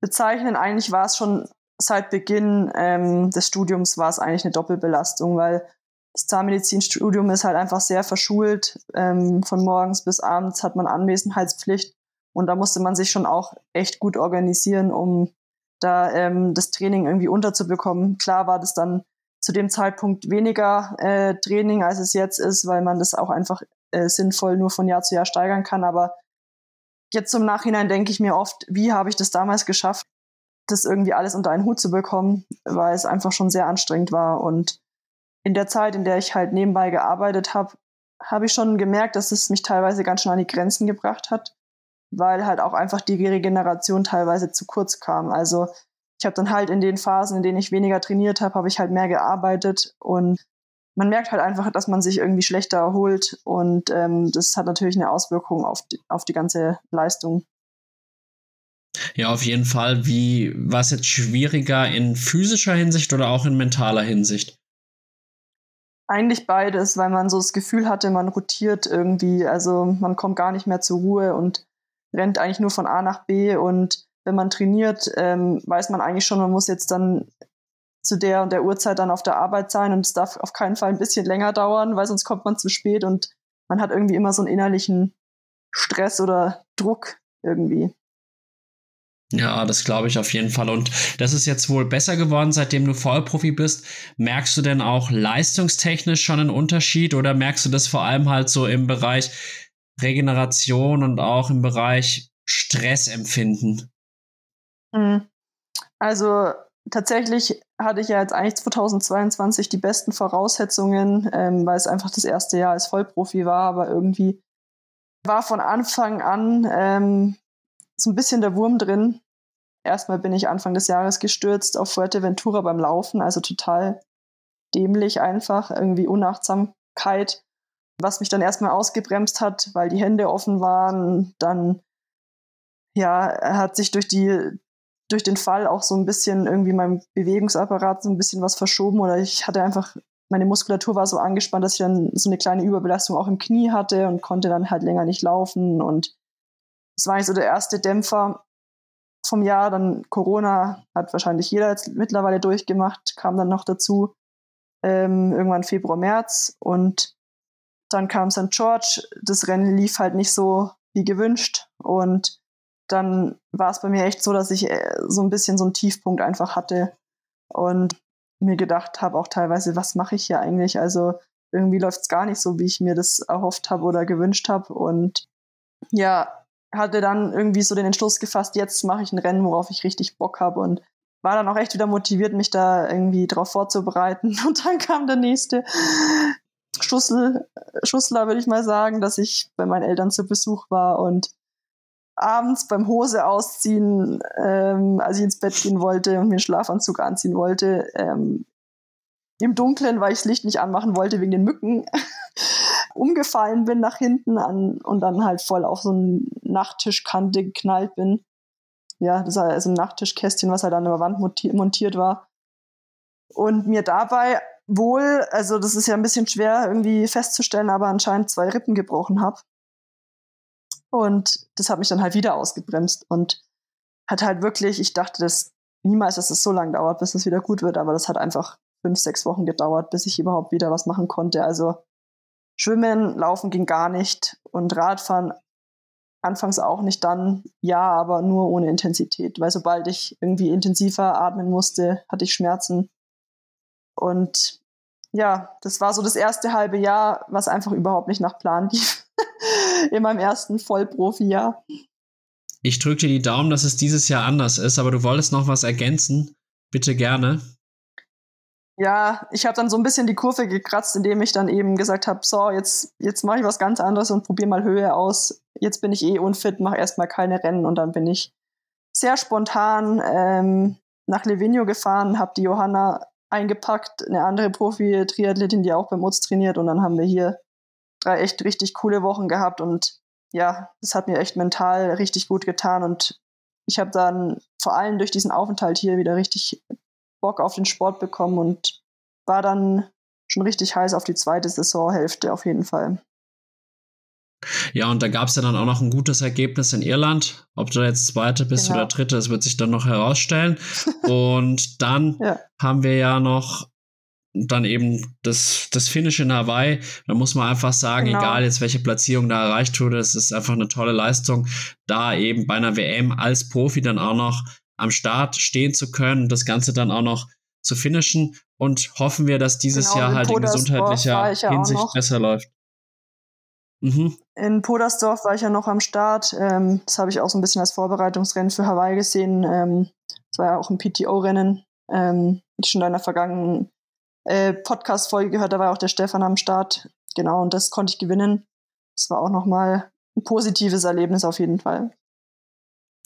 bezeichnen. Eigentlich war es schon seit Beginn ähm, des Studiums war es eigentlich eine Doppelbelastung, weil das Zahnmedizinstudium ist halt einfach sehr verschult. Ähm, von morgens bis abends hat man Anwesenheitspflicht und da musste man sich schon auch echt gut organisieren, um da ähm, das Training irgendwie unterzubekommen. Klar war das dann zu dem Zeitpunkt weniger äh, Training, als es jetzt ist, weil man das auch einfach äh, sinnvoll nur von Jahr zu Jahr steigern kann. Aber jetzt zum Nachhinein denke ich mir oft, wie habe ich das damals geschafft, das irgendwie alles unter einen Hut zu bekommen, weil es einfach schon sehr anstrengend war. Und in der Zeit, in der ich halt nebenbei gearbeitet habe, habe ich schon gemerkt, dass es mich teilweise ganz schön an die Grenzen gebracht hat, weil halt auch einfach die Regeneration teilweise zu kurz kam. Also ich habe dann halt in den Phasen, in denen ich weniger trainiert habe, habe ich halt mehr gearbeitet und man merkt halt einfach, dass man sich irgendwie schlechter erholt und ähm, das hat natürlich eine Auswirkung auf die, auf die ganze Leistung. Ja, auf jeden Fall. Wie war es jetzt schwieriger in physischer Hinsicht oder auch in mentaler Hinsicht? Eigentlich beides, weil man so das Gefühl hatte, man rotiert irgendwie. Also man kommt gar nicht mehr zur Ruhe und rennt eigentlich nur von A nach B. Und wenn man trainiert, ähm, weiß man eigentlich schon, man muss jetzt dann zu der und der Uhrzeit dann auf der Arbeit sein und es darf auf keinen Fall ein bisschen länger dauern, weil sonst kommt man zu spät und man hat irgendwie immer so einen innerlichen Stress oder Druck irgendwie. Ja, das glaube ich auf jeden Fall. Und das ist jetzt wohl besser geworden, seitdem du Vollprofi bist. Merkst du denn auch leistungstechnisch schon einen Unterschied oder merkst du das vor allem halt so im Bereich Regeneration und auch im Bereich Stressempfinden? Hm. Also tatsächlich hatte ich ja jetzt eigentlich 2022 die besten Voraussetzungen, ähm, weil es einfach das erste Jahr als Vollprofi war, aber irgendwie war von Anfang an ähm, so ein bisschen der Wurm drin. Erstmal bin ich Anfang des Jahres gestürzt auf Fuerteventura beim Laufen, also total dämlich einfach, irgendwie Unachtsamkeit, was mich dann erstmal ausgebremst hat, weil die Hände offen waren. Dann ja, hat sich durch die durch den Fall auch so ein bisschen irgendwie meinem Bewegungsapparat so ein bisschen was verschoben oder ich hatte einfach meine Muskulatur war so angespannt, dass ich dann so eine kleine Überbelastung auch im Knie hatte und konnte dann halt länger nicht laufen und das war eigentlich so der erste Dämpfer vom Jahr. Dann Corona hat wahrscheinlich jeder jetzt mittlerweile durchgemacht, kam dann noch dazu. Ähm, irgendwann Februar, März. Und dann kam St. George. Das Rennen lief halt nicht so wie gewünscht. Und dann war es bei mir echt so, dass ich äh, so ein bisschen so einen Tiefpunkt einfach hatte. Und mir gedacht habe auch teilweise, was mache ich hier eigentlich? Also irgendwie läuft es gar nicht so, wie ich mir das erhofft habe oder gewünscht habe. Und ja, hatte dann irgendwie so den Entschluss gefasst, jetzt mache ich ein Rennen, worauf ich richtig Bock habe und war dann auch echt wieder motiviert, mich da irgendwie drauf vorzubereiten. Und dann kam der nächste Schussel, Schussler, würde ich mal sagen, dass ich bei meinen Eltern zu Besuch war und abends beim Hose ausziehen, ähm, als ich ins Bett gehen wollte und mir einen Schlafanzug anziehen wollte, ähm, im Dunkeln, weil ich das Licht nicht anmachen wollte wegen den Mücken, umgefallen bin nach hinten an und dann halt voll auf so eine Nachttischkante geknallt bin. Ja, das war also ein Nachttischkästchen, was halt an der Wand montiert war. Und mir dabei wohl, also das ist ja ein bisschen schwer irgendwie festzustellen, aber anscheinend zwei Rippen gebrochen habe. Und das hat mich dann halt wieder ausgebremst und hat halt wirklich, ich dachte dass niemals, dass es so lange dauert, bis es wieder gut wird, aber das hat einfach fünf, sechs Wochen gedauert, bis ich überhaupt wieder was machen konnte. Also Schwimmen, Laufen ging gar nicht und Radfahren anfangs auch nicht dann, ja, aber nur ohne Intensität, weil sobald ich irgendwie intensiver atmen musste, hatte ich Schmerzen. Und ja, das war so das erste halbe Jahr, was einfach überhaupt nicht nach Plan lief. In meinem ersten Vollprofi-Jahr. Ich drücke dir die Daumen, dass es dieses Jahr anders ist, aber du wolltest noch was ergänzen. Bitte gerne ja, ich habe dann so ein bisschen die Kurve gekratzt, indem ich dann eben gesagt habe, so, jetzt, jetzt mache ich was ganz anderes und probiere mal Höhe aus. Jetzt bin ich eh unfit, mache erstmal keine Rennen und dann bin ich sehr spontan ähm, nach Livigno gefahren, habe die Johanna eingepackt, eine andere Profi-Triathletin, die auch beim Mutz trainiert und dann haben wir hier drei echt richtig coole Wochen gehabt und ja, das hat mir echt mental richtig gut getan und ich habe dann vor allem durch diesen Aufenthalt hier wieder richtig Bock auf den Sport bekommen und war dann schon richtig heiß auf die zweite Saisonhälfte auf jeden Fall. Ja, und da gab es ja dann auch noch ein gutes Ergebnis in Irland. Ob du jetzt zweite bist genau. oder dritte, das wird sich dann noch herausstellen. und dann ja. haben wir ja noch dann eben das, das Finish in Hawaii. Da muss man einfach sagen, genau. egal jetzt welche Platzierung da erreicht wurde, es ist einfach eine tolle Leistung, da eben bei einer WM als Profi dann auch noch am Start stehen zu können, das Ganze dann auch noch zu finishen und hoffen wir, dass dieses genau, Jahr halt in gesundheitlicher ja Hinsicht besser läuft. Mhm. In Podersdorf war ich ja noch am Start. Ähm, das habe ich auch so ein bisschen als Vorbereitungsrennen für Hawaii gesehen. Ähm, das war ja auch ein PTO-Rennen. Ähm, ich schon in einer vergangenen äh, Podcast-Folge gehört, da war auch der Stefan am Start. Genau, und das konnte ich gewinnen. Das war auch nochmal ein positives Erlebnis auf jeden Fall.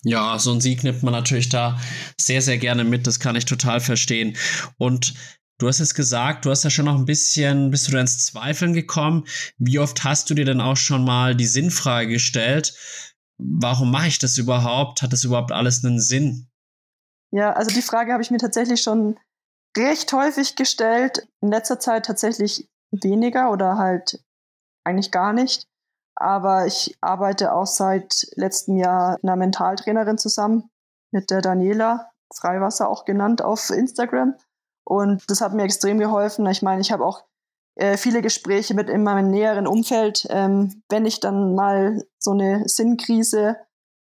Ja, so ein Sieg nimmt man natürlich da sehr, sehr gerne mit. Das kann ich total verstehen. Und du hast es gesagt, du hast ja schon noch ein bisschen, bist du da ins Zweifeln gekommen. Wie oft hast du dir denn auch schon mal die Sinnfrage gestellt? warum mache ich das überhaupt? Hat das überhaupt alles einen Sinn? Ja, also die Frage habe ich mir tatsächlich schon recht häufig gestellt. In letzter Zeit tatsächlich weniger oder halt eigentlich gar nicht. Aber ich arbeite auch seit letztem Jahr einer Mentaltrainerin zusammen, mit der Daniela, Freiwasser auch genannt auf Instagram. Und das hat mir extrem geholfen. Ich meine, ich habe auch äh, viele Gespräche mit in meinem näheren Umfeld. Ähm, wenn ich dann mal so eine Sinnkrise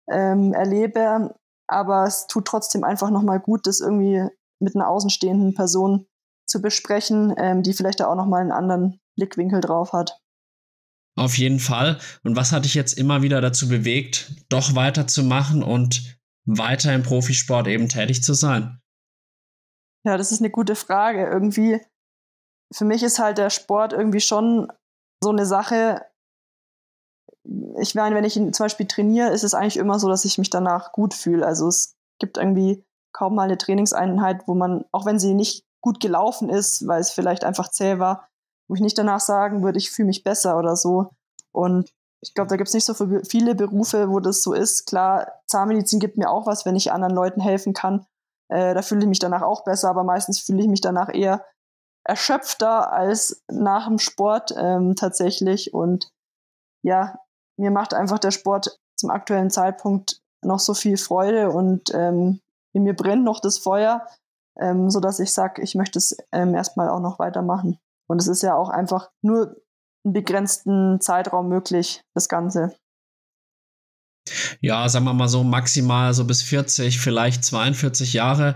ähm, erlebe, aber es tut trotzdem einfach nochmal gut, das irgendwie mit einer außenstehenden Person zu besprechen, ähm, die vielleicht da auch nochmal einen anderen Blickwinkel drauf hat. Auf jeden Fall. Und was hat dich jetzt immer wieder dazu bewegt, doch weiterzumachen und weiter im Profisport eben tätig zu sein? Ja, das ist eine gute Frage. Irgendwie, für mich ist halt der Sport irgendwie schon so eine Sache. Ich meine, wenn ich zum Beispiel trainiere, ist es eigentlich immer so, dass ich mich danach gut fühle. Also es gibt irgendwie kaum mal eine Trainingseinheit, wo man, auch wenn sie nicht gut gelaufen ist, weil es vielleicht einfach zäh war, wo ich nicht danach sagen würde, ich fühle mich besser oder so. Und ich glaube, da gibt es nicht so viele Berufe, wo das so ist. Klar, Zahnmedizin gibt mir auch was, wenn ich anderen Leuten helfen kann. Äh, da fühle ich mich danach auch besser, aber meistens fühle ich mich danach eher erschöpfter als nach dem Sport ähm, tatsächlich. Und ja, mir macht einfach der Sport zum aktuellen Zeitpunkt noch so viel Freude und ähm, in mir brennt noch das Feuer, ähm, sodass ich sage, ich möchte es ähm, erstmal auch noch weitermachen. Und es ist ja auch einfach nur einen begrenzten Zeitraum möglich, das Ganze. Ja, sagen wir mal so maximal so bis 40, vielleicht 42 Jahre.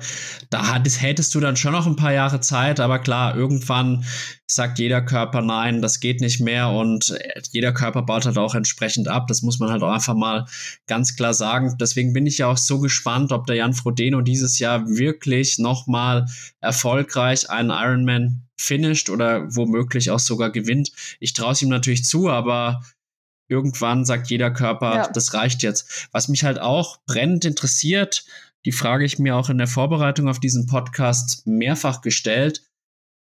Da hattest, hättest du dann schon noch ein paar Jahre Zeit, aber klar, irgendwann sagt jeder Körper nein, das geht nicht mehr und jeder Körper baut halt auch entsprechend ab. Das muss man halt auch einfach mal ganz klar sagen. Deswegen bin ich ja auch so gespannt, ob der Jan Frodeno dieses Jahr wirklich nochmal erfolgreich einen Ironman finisht oder womöglich auch sogar gewinnt. Ich traue es ihm natürlich zu, aber irgendwann sagt jeder Körper, ja. das reicht jetzt. Was mich halt auch brennend interessiert, die Frage ich mir auch in der Vorbereitung auf diesen Podcast mehrfach gestellt.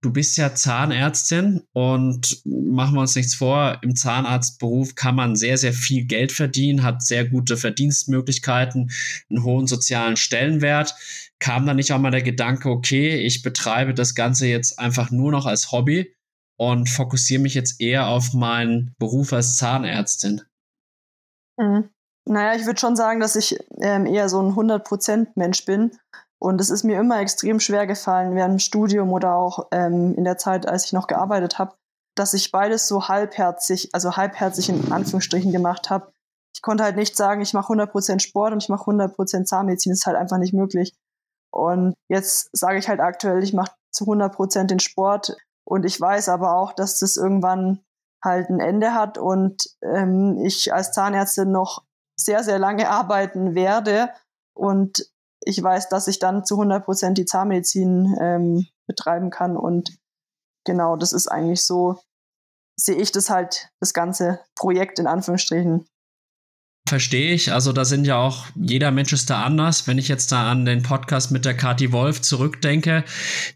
Du bist ja Zahnärztin und machen wir uns nichts vor, im Zahnarztberuf kann man sehr, sehr viel Geld verdienen, hat sehr gute Verdienstmöglichkeiten, einen hohen sozialen Stellenwert. Kam da nicht auch mal der Gedanke, okay, ich betreibe das Ganze jetzt einfach nur noch als Hobby und fokussiere mich jetzt eher auf meinen Beruf als Zahnärztin. Mhm. Naja, ich würde schon sagen, dass ich ähm, eher so ein 100%-Mensch bin. Und es ist mir immer extrem schwer gefallen, während dem Studium oder auch ähm, in der Zeit, als ich noch gearbeitet habe, dass ich beides so halbherzig, also halbherzig in Anführungsstrichen gemacht habe. Ich konnte halt nicht sagen, ich mache 100% Sport und ich mache 100% Zahnmedizin. Das ist halt einfach nicht möglich. Und jetzt sage ich halt aktuell, ich mache zu 100% den Sport, und ich weiß aber auch, dass das irgendwann halt ein Ende hat und ähm, ich als Zahnärztin noch sehr, sehr lange arbeiten werde. Und ich weiß, dass ich dann zu 100 Prozent die Zahnmedizin ähm, betreiben kann. Und genau, das ist eigentlich so, sehe ich das halt, das ganze Projekt in Anführungsstrichen. Verstehe ich. Also da sind ja auch, jeder Mensch ist da anders. Wenn ich jetzt da an den Podcast mit der Kati Wolf zurückdenke,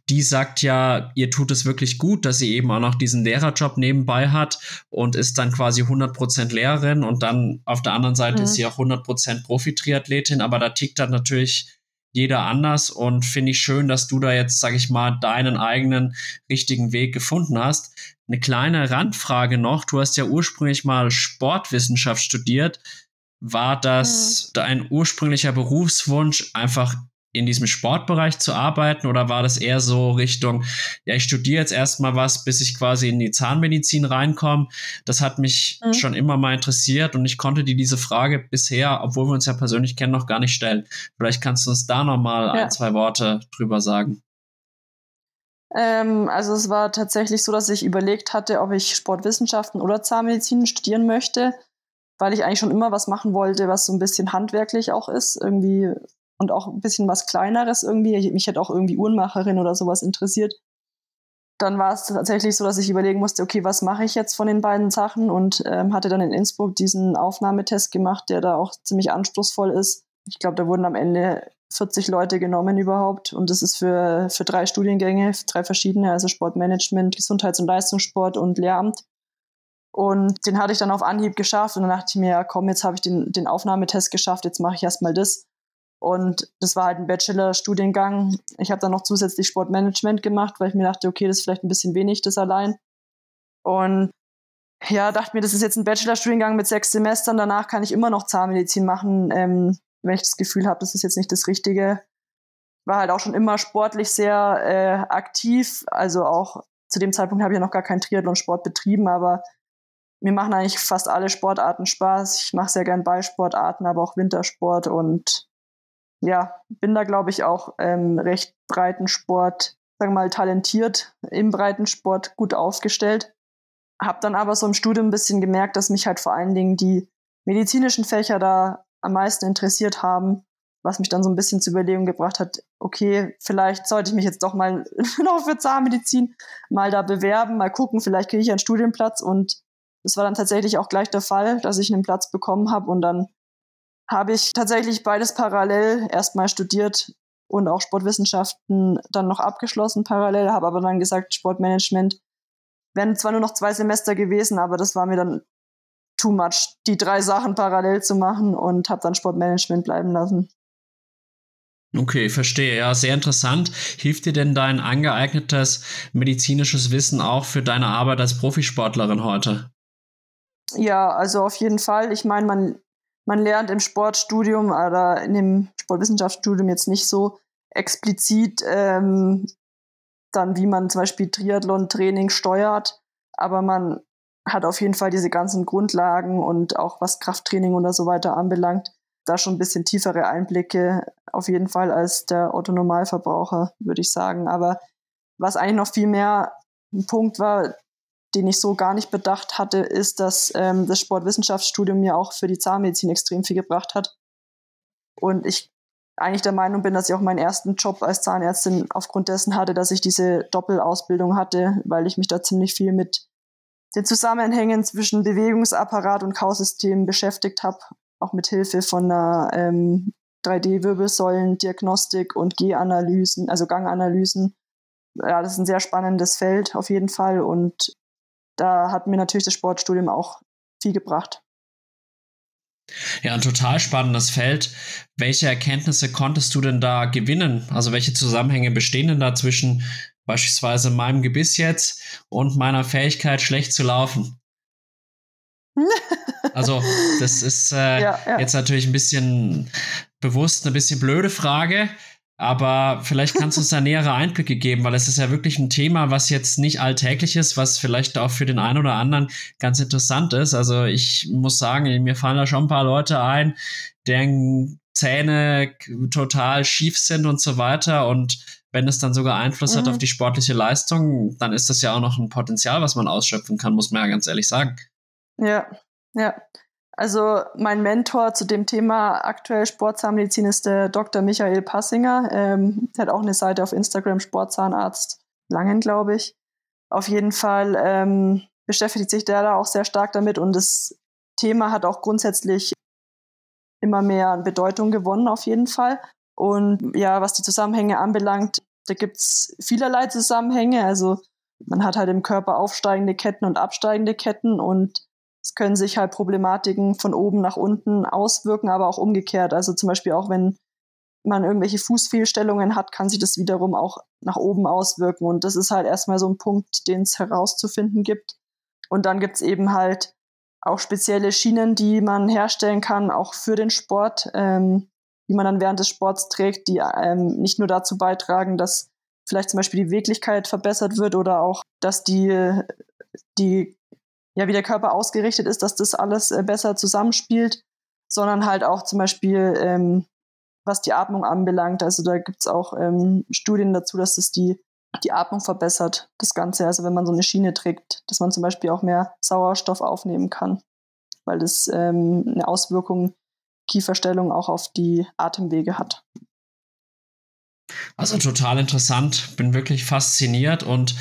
die sagt ja, ihr tut es wirklich gut, dass sie eben auch noch diesen Lehrerjob nebenbei hat und ist dann quasi 100% Lehrerin und dann auf der anderen Seite mhm. ist sie auch 100% Profi-Triathletin, aber da tickt dann natürlich jeder anders und finde ich schön, dass du da jetzt, sag ich mal, deinen eigenen richtigen Weg gefunden hast. Eine kleine Randfrage noch. Du hast ja ursprünglich mal Sportwissenschaft studiert. War das mhm. dein ursprünglicher Berufswunsch, einfach in diesem Sportbereich zu arbeiten oder war das eher so Richtung, ja, ich studiere jetzt erstmal was, bis ich quasi in die Zahnmedizin reinkomme? Das hat mich mhm. schon immer mal interessiert und ich konnte dir diese Frage bisher, obwohl wir uns ja persönlich kennen, noch gar nicht stellen. Vielleicht kannst du uns da noch mal ja. ein, zwei Worte drüber sagen. Ähm, also es war tatsächlich so, dass ich überlegt hatte, ob ich Sportwissenschaften oder Zahnmedizin studieren möchte weil ich eigentlich schon immer was machen wollte, was so ein bisschen handwerklich auch ist, irgendwie und auch ein bisschen was Kleineres irgendwie. Mich hätte auch irgendwie Uhrenmacherin oder sowas interessiert. Dann war es tatsächlich so, dass ich überlegen musste, okay, was mache ich jetzt von den beiden Sachen und ähm, hatte dann in Innsbruck diesen Aufnahmetest gemacht, der da auch ziemlich anspruchsvoll ist. Ich glaube, da wurden am Ende 40 Leute genommen überhaupt und das ist für, für drei Studiengänge, drei verschiedene, also Sportmanagement, Gesundheits- und Leistungssport und Lehramt. Und den hatte ich dann auf Anhieb geschafft und dann dachte ich mir, ja komm, jetzt habe ich den, den Aufnahmetest geschafft, jetzt mache ich erstmal das. Und das war halt ein Bachelor-Studiengang. Ich habe dann noch zusätzlich Sportmanagement gemacht, weil ich mir dachte, okay, das ist vielleicht ein bisschen wenig, das allein. Und ja, dachte mir, das ist jetzt ein Bachelorstudiengang mit sechs Semestern. Danach kann ich immer noch Zahnmedizin machen, ähm, wenn ich das Gefühl habe, das ist jetzt nicht das Richtige. War halt auch schon immer sportlich sehr äh, aktiv. Also auch zu dem Zeitpunkt habe ich ja noch gar keinen Triathlon-Sport betrieben, aber mir machen eigentlich fast alle Sportarten Spaß. Ich mache sehr gern Ballsportarten, aber auch Wintersport und ja, bin da, glaube ich, auch ähm, recht breiten Sport, sagen wir mal, talentiert im breiten Sport gut aufgestellt. Hab dann aber so im Studium ein bisschen gemerkt, dass mich halt vor allen Dingen die medizinischen Fächer da am meisten interessiert haben, was mich dann so ein bisschen zur Überlegung gebracht hat, okay, vielleicht sollte ich mich jetzt doch mal noch für Zahnmedizin mal da bewerben, mal gucken, vielleicht kriege ich einen Studienplatz und das war dann tatsächlich auch gleich der Fall, dass ich einen Platz bekommen habe und dann habe ich tatsächlich beides parallel erstmal studiert und auch Sportwissenschaften dann noch abgeschlossen parallel, habe aber dann gesagt, Sportmanagement wären zwar nur noch zwei Semester gewesen, aber das war mir dann too much, die drei Sachen parallel zu machen und habe dann Sportmanagement bleiben lassen. Okay, verstehe. Ja, sehr interessant. Hilft dir denn dein angeeignetes medizinisches Wissen auch für deine Arbeit als Profisportlerin heute? Ja, also auf jeden Fall. Ich meine, man man lernt im Sportstudium oder in dem Sportwissenschaftsstudium jetzt nicht so explizit ähm, dann, wie man zum Beispiel Triathlon-Training steuert, aber man hat auf jeden Fall diese ganzen Grundlagen und auch was Krafttraining oder so weiter anbelangt, da schon ein bisschen tiefere Einblicke auf jeden Fall als der Otto-Normalverbraucher, würde ich sagen. Aber was eigentlich noch viel mehr ein Punkt war, den ich so gar nicht bedacht hatte, ist, dass ähm, das Sportwissenschaftsstudium mir auch für die Zahnmedizin extrem viel gebracht hat. Und ich eigentlich der Meinung bin, dass ich auch meinen ersten Job als Zahnärztin aufgrund dessen hatte, dass ich diese Doppelausbildung hatte, weil ich mich da ziemlich viel mit den Zusammenhängen zwischen Bewegungsapparat und Kausystem beschäftigt habe, auch mit Hilfe von einer ähm, 3D-Wirbelsäulendiagnostik und G-Analysen, also Ganganalysen. Ja, das ist ein sehr spannendes Feld auf jeden Fall und da hat mir natürlich das Sportstudium auch viel gebracht. Ja, ein total spannendes Feld. Welche Erkenntnisse konntest du denn da gewinnen? Also welche Zusammenhänge bestehen denn da zwischen beispielsweise meinem Gebiss jetzt und meiner Fähigkeit, schlecht zu laufen? also das ist äh, ja, ja. jetzt natürlich ein bisschen bewusst eine bisschen blöde Frage. Aber vielleicht kannst du uns da nähere Einblicke geben, weil es ist ja wirklich ein Thema, was jetzt nicht alltäglich ist, was vielleicht auch für den einen oder anderen ganz interessant ist. Also ich muss sagen, mir fallen da schon ein paar Leute ein, deren Zähne total schief sind und so weiter. Und wenn es dann sogar Einfluss mhm. hat auf die sportliche Leistung, dann ist das ja auch noch ein Potenzial, was man ausschöpfen kann, muss man ja ganz ehrlich sagen. Ja, ja. Also mein Mentor zu dem Thema aktuell Sportzahnmedizin ist der Dr. Michael Passinger. Ähm, der hat auch eine Seite auf Instagram, Sportzahnarzt Langen, glaube ich. Auf jeden Fall ähm, beschäftigt sich der da auch sehr stark damit und das Thema hat auch grundsätzlich immer mehr an Bedeutung gewonnen, auf jeden Fall. Und ja, was die Zusammenhänge anbelangt, da gibt es vielerlei Zusammenhänge. Also man hat halt im Körper aufsteigende Ketten und absteigende Ketten und es können sich halt Problematiken von oben nach unten auswirken, aber auch umgekehrt. Also zum Beispiel auch wenn man irgendwelche Fußfehlstellungen hat, kann sich das wiederum auch nach oben auswirken. Und das ist halt erstmal so ein Punkt, den es herauszufinden gibt. Und dann gibt es eben halt auch spezielle Schienen, die man herstellen kann, auch für den Sport, ähm, die man dann während des Sports trägt, die ähm, nicht nur dazu beitragen, dass vielleicht zum Beispiel die Beweglichkeit verbessert wird oder auch, dass die, die ja, wie der Körper ausgerichtet ist, dass das alles äh, besser zusammenspielt, sondern halt auch zum Beispiel, ähm, was die Atmung anbelangt. Also da gibt es auch ähm, Studien dazu, dass das die, die Atmung verbessert, das Ganze. Also wenn man so eine Schiene trägt, dass man zum Beispiel auch mehr Sauerstoff aufnehmen kann, weil das ähm, eine Auswirkung Kieferstellung auch auf die Atemwege hat. Also total interessant, bin wirklich fasziniert und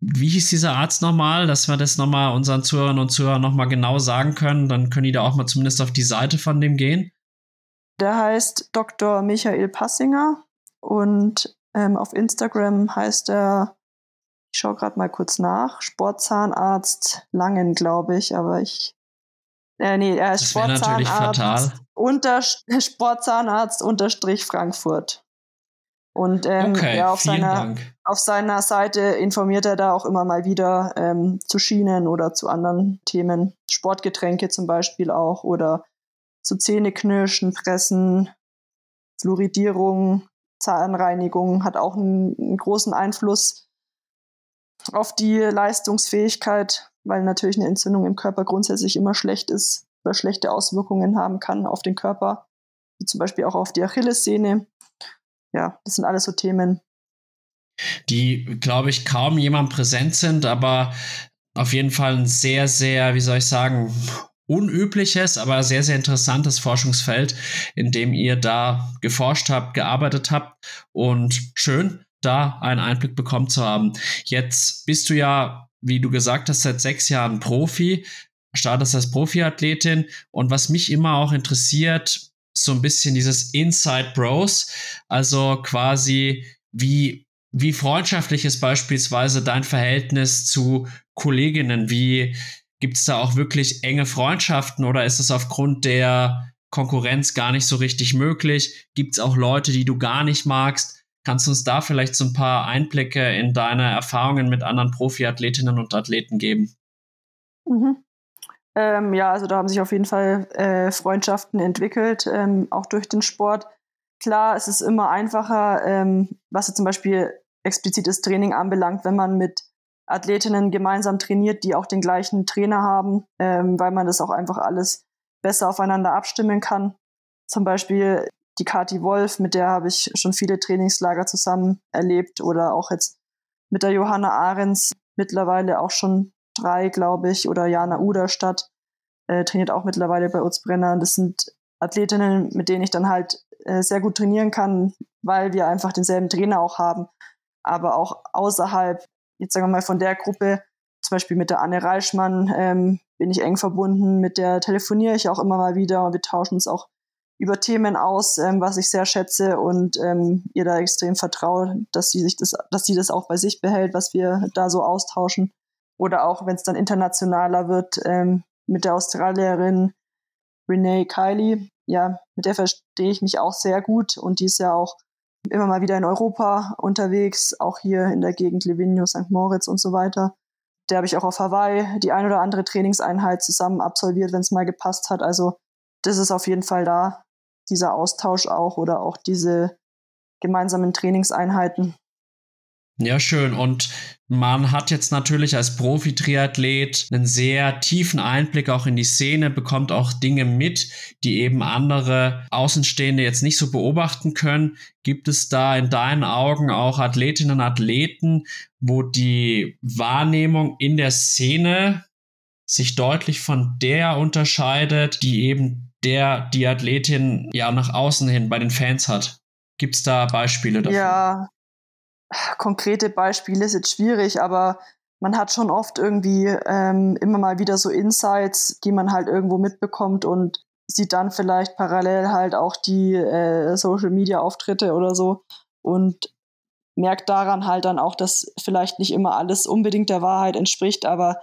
wie hieß dieser Arzt nochmal, dass wir das nochmal unseren Zuhörern und Zuhörern nochmal genau sagen können? Dann können die da auch mal zumindest auf die Seite von dem gehen. Der heißt Dr. Michael Passinger und ähm, auf Instagram heißt er ich schaue gerade mal kurz nach. Sportzahnarzt Langen, glaube ich, aber ich. Äh, nee, er ist Sportzahnarzt, unter, Sportzahnarzt unterstrich Frankfurt. Und ähm, okay, ja, auf, seiner, auf seiner Seite informiert er da auch immer mal wieder ähm, zu Schienen oder zu anderen Themen. Sportgetränke zum Beispiel auch oder zu Zähneknirschen, Pressen, Fluoridierung, Zahnreinigung hat auch einen, einen großen Einfluss auf die Leistungsfähigkeit, weil natürlich eine Entzündung im Körper grundsätzlich immer schlecht ist oder schlechte Auswirkungen haben kann auf den Körper, wie zum Beispiel auch auf die Achillessehne ja, das sind alles so Themen. Die, glaube ich, kaum jemand präsent sind, aber auf jeden Fall ein sehr, sehr, wie soll ich sagen, unübliches, aber sehr, sehr interessantes Forschungsfeld, in dem ihr da geforscht habt, gearbeitet habt und schön, da einen Einblick bekommen zu haben. Jetzt bist du ja, wie du gesagt hast, seit sechs Jahren Profi, startest als Profiathletin und was mich immer auch interessiert, so ein bisschen dieses Inside Bros, also quasi wie wie freundschaftlich ist beispielsweise dein Verhältnis zu Kolleginnen? Wie gibt es da auch wirklich enge Freundschaften oder ist es aufgrund der Konkurrenz gar nicht so richtig möglich? Gibt es auch Leute, die du gar nicht magst? Kannst du uns da vielleicht so ein paar Einblicke in deine Erfahrungen mit anderen Profiathletinnen und Athleten geben? Mhm. Ähm, ja, also da haben sich auf jeden Fall äh, Freundschaften entwickelt, ähm, auch durch den Sport. Klar, es ist immer einfacher, ähm, was jetzt zum Beispiel explizites Training anbelangt, wenn man mit Athletinnen gemeinsam trainiert, die auch den gleichen Trainer haben, ähm, weil man das auch einfach alles besser aufeinander abstimmen kann. Zum Beispiel die Kati Wolf, mit der habe ich schon viele Trainingslager zusammen erlebt oder auch jetzt mit der Johanna Ahrens mittlerweile auch schon drei, glaube ich, oder Jana Uderstadt äh, trainiert auch mittlerweile bei Urzbrenner. Das sind Athletinnen, mit denen ich dann halt äh, sehr gut trainieren kann, weil wir einfach denselben Trainer auch haben. Aber auch außerhalb, jetzt sagen wir mal von der Gruppe, zum Beispiel mit der Anne Reichmann ähm, bin ich eng verbunden, mit der telefoniere ich auch immer mal wieder und wir tauschen uns auch über Themen aus, ähm, was ich sehr schätze und ähm, ihr da extrem vertraue, dass sie sich das, dass sie das auch bei sich behält, was wir da so austauschen. Oder auch, wenn es dann internationaler wird, ähm, mit der Australierin Renee Kiley. Ja, mit der verstehe ich mich auch sehr gut und die ist ja auch immer mal wieder in Europa unterwegs, auch hier in der Gegend Livigno, St. Moritz und so weiter. Der habe ich auch auf Hawaii die ein oder andere Trainingseinheit zusammen absolviert, wenn es mal gepasst hat. Also das ist auf jeden Fall da, dieser Austausch auch oder auch diese gemeinsamen Trainingseinheiten. Ja, schön. Und man hat jetzt natürlich als Profi-Triathlet einen sehr tiefen Einblick auch in die Szene, bekommt auch Dinge mit, die eben andere Außenstehende jetzt nicht so beobachten können. Gibt es da in deinen Augen auch Athletinnen und Athleten, wo die Wahrnehmung in der Szene sich deutlich von der unterscheidet, die eben der, die Athletin ja nach außen hin bei den Fans hat? Gibt es da Beispiele dafür? Ja, konkrete Beispiele ist jetzt schwierig, aber man hat schon oft irgendwie ähm, immer mal wieder so Insights, die man halt irgendwo mitbekommt und sieht dann vielleicht parallel halt auch die äh, Social Media Auftritte oder so und merkt daran halt dann auch, dass vielleicht nicht immer alles unbedingt der Wahrheit entspricht, aber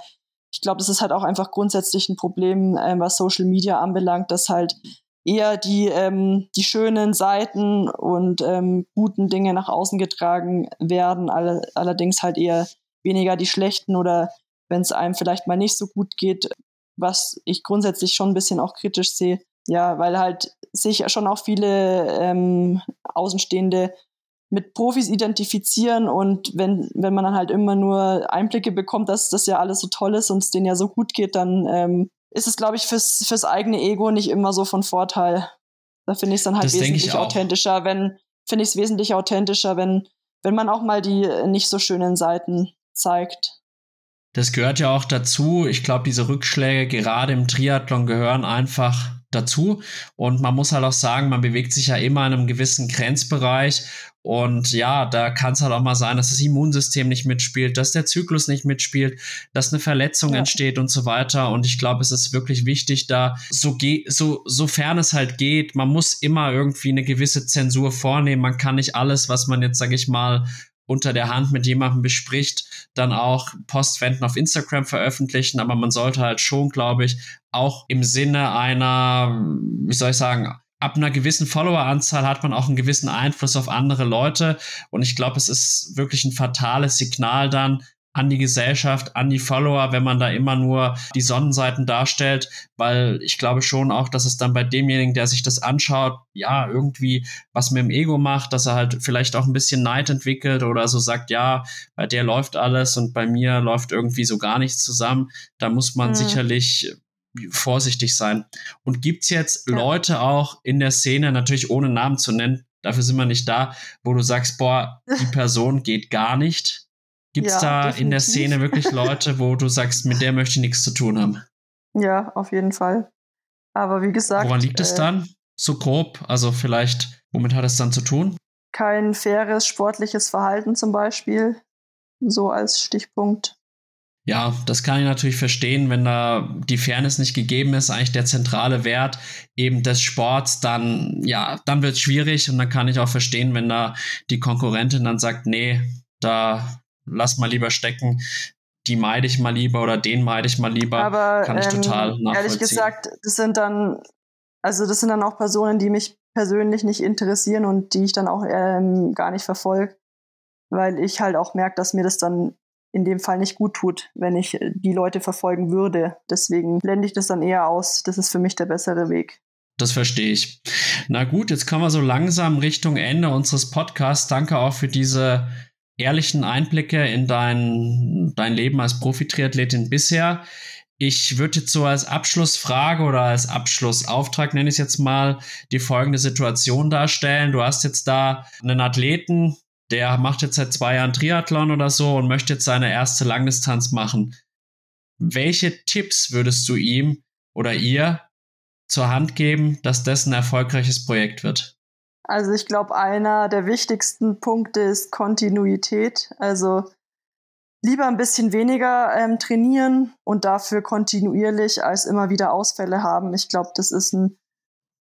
ich glaube, das ist halt auch einfach grundsätzlich ein Problem, äh, was Social Media anbelangt, dass halt eher die, ähm, die schönen Seiten und ähm, guten Dinge nach außen getragen werden, all allerdings halt eher weniger die schlechten oder wenn es einem vielleicht mal nicht so gut geht, was ich grundsätzlich schon ein bisschen auch kritisch sehe. Ja, weil halt sich schon auch viele ähm, Außenstehende mit Profis identifizieren und wenn, wenn man dann halt immer nur Einblicke bekommt, dass das ja alles so toll ist und es denen ja so gut geht, dann ähm, ist es, glaube ich, fürs, fürs eigene Ego nicht immer so von Vorteil. Da finde ich es dann halt das wesentlich authentischer, wenn, finde ich es wesentlich authentischer, wenn, wenn man auch mal die nicht so schönen Seiten zeigt. Das gehört ja auch dazu. Ich glaube, diese Rückschläge gerade im Triathlon gehören einfach dazu. Und man muss halt auch sagen, man bewegt sich ja immer in einem gewissen Grenzbereich. Und ja, da kann es halt auch mal sein, dass das Immunsystem nicht mitspielt, dass der Zyklus nicht mitspielt, dass eine Verletzung ja. entsteht und so weiter. Und ich glaube, es ist wirklich wichtig, da so, so sofern es halt geht, man muss immer irgendwie eine gewisse Zensur vornehmen. Man kann nicht alles, was man jetzt, sage ich mal, unter der Hand mit jemandem bespricht, dann auch Postwenden auf Instagram veröffentlichen. Aber man sollte halt schon, glaube ich, auch im Sinne einer, wie soll ich sagen, ab einer gewissen Followeranzahl hat man auch einen gewissen Einfluss auf andere Leute. Und ich glaube, es ist wirklich ein fatales Signal dann, an die Gesellschaft, an die Follower, wenn man da immer nur die Sonnenseiten darstellt, weil ich glaube schon auch, dass es dann bei demjenigen, der sich das anschaut, ja, irgendwie was mit dem Ego macht, dass er halt vielleicht auch ein bisschen Neid entwickelt oder so sagt, ja, bei der läuft alles und bei mir läuft irgendwie so gar nichts zusammen. Da muss man mhm. sicherlich vorsichtig sein. Und gibt's jetzt ja. Leute auch in der Szene, natürlich ohne Namen zu nennen, dafür sind wir nicht da, wo du sagst, boah, die Person geht gar nicht Gibt es ja, da definitiv. in der Szene wirklich Leute, wo du sagst, mit der möchte ich nichts zu tun haben? Ja, auf jeden Fall. Aber wie gesagt. Woran liegt äh, es dann? So grob? Also vielleicht, womit hat es dann zu tun? Kein faires sportliches Verhalten zum Beispiel. So als Stichpunkt. Ja, das kann ich natürlich verstehen, wenn da die Fairness nicht gegeben ist, eigentlich der zentrale Wert eben des Sports, dann, ja, dann wird es schwierig und dann kann ich auch verstehen, wenn da die Konkurrentin dann sagt, nee, da lass mal lieber stecken, die meide ich mal lieber oder den meide ich mal lieber. Aber kann ich ähm, total nachvollziehen. Ehrlich gesagt, das sind dann, also das sind dann auch Personen, die mich persönlich nicht interessieren und die ich dann auch ähm, gar nicht verfolge, weil ich halt auch merke, dass mir das dann in dem Fall nicht gut tut, wenn ich äh, die Leute verfolgen würde. Deswegen blende ich das dann eher aus. Das ist für mich der bessere Weg. Das verstehe ich. Na gut, jetzt kommen wir so langsam Richtung Ende unseres Podcasts. Danke auch für diese ehrlichen Einblicke in dein, dein Leben als Profi-Triathletin bisher. Ich würde jetzt so als Abschlussfrage oder als Abschlussauftrag, nenne ich es jetzt mal, die folgende Situation darstellen. Du hast jetzt da einen Athleten, der macht jetzt seit zwei Jahren Triathlon oder so und möchte jetzt seine erste Langdistanz machen. Welche Tipps würdest du ihm oder ihr zur Hand geben, dass das ein erfolgreiches Projekt wird? Also ich glaube, einer der wichtigsten Punkte ist Kontinuität. Also lieber ein bisschen weniger ähm, trainieren und dafür kontinuierlich als immer wieder Ausfälle haben. Ich glaube, das ist ein,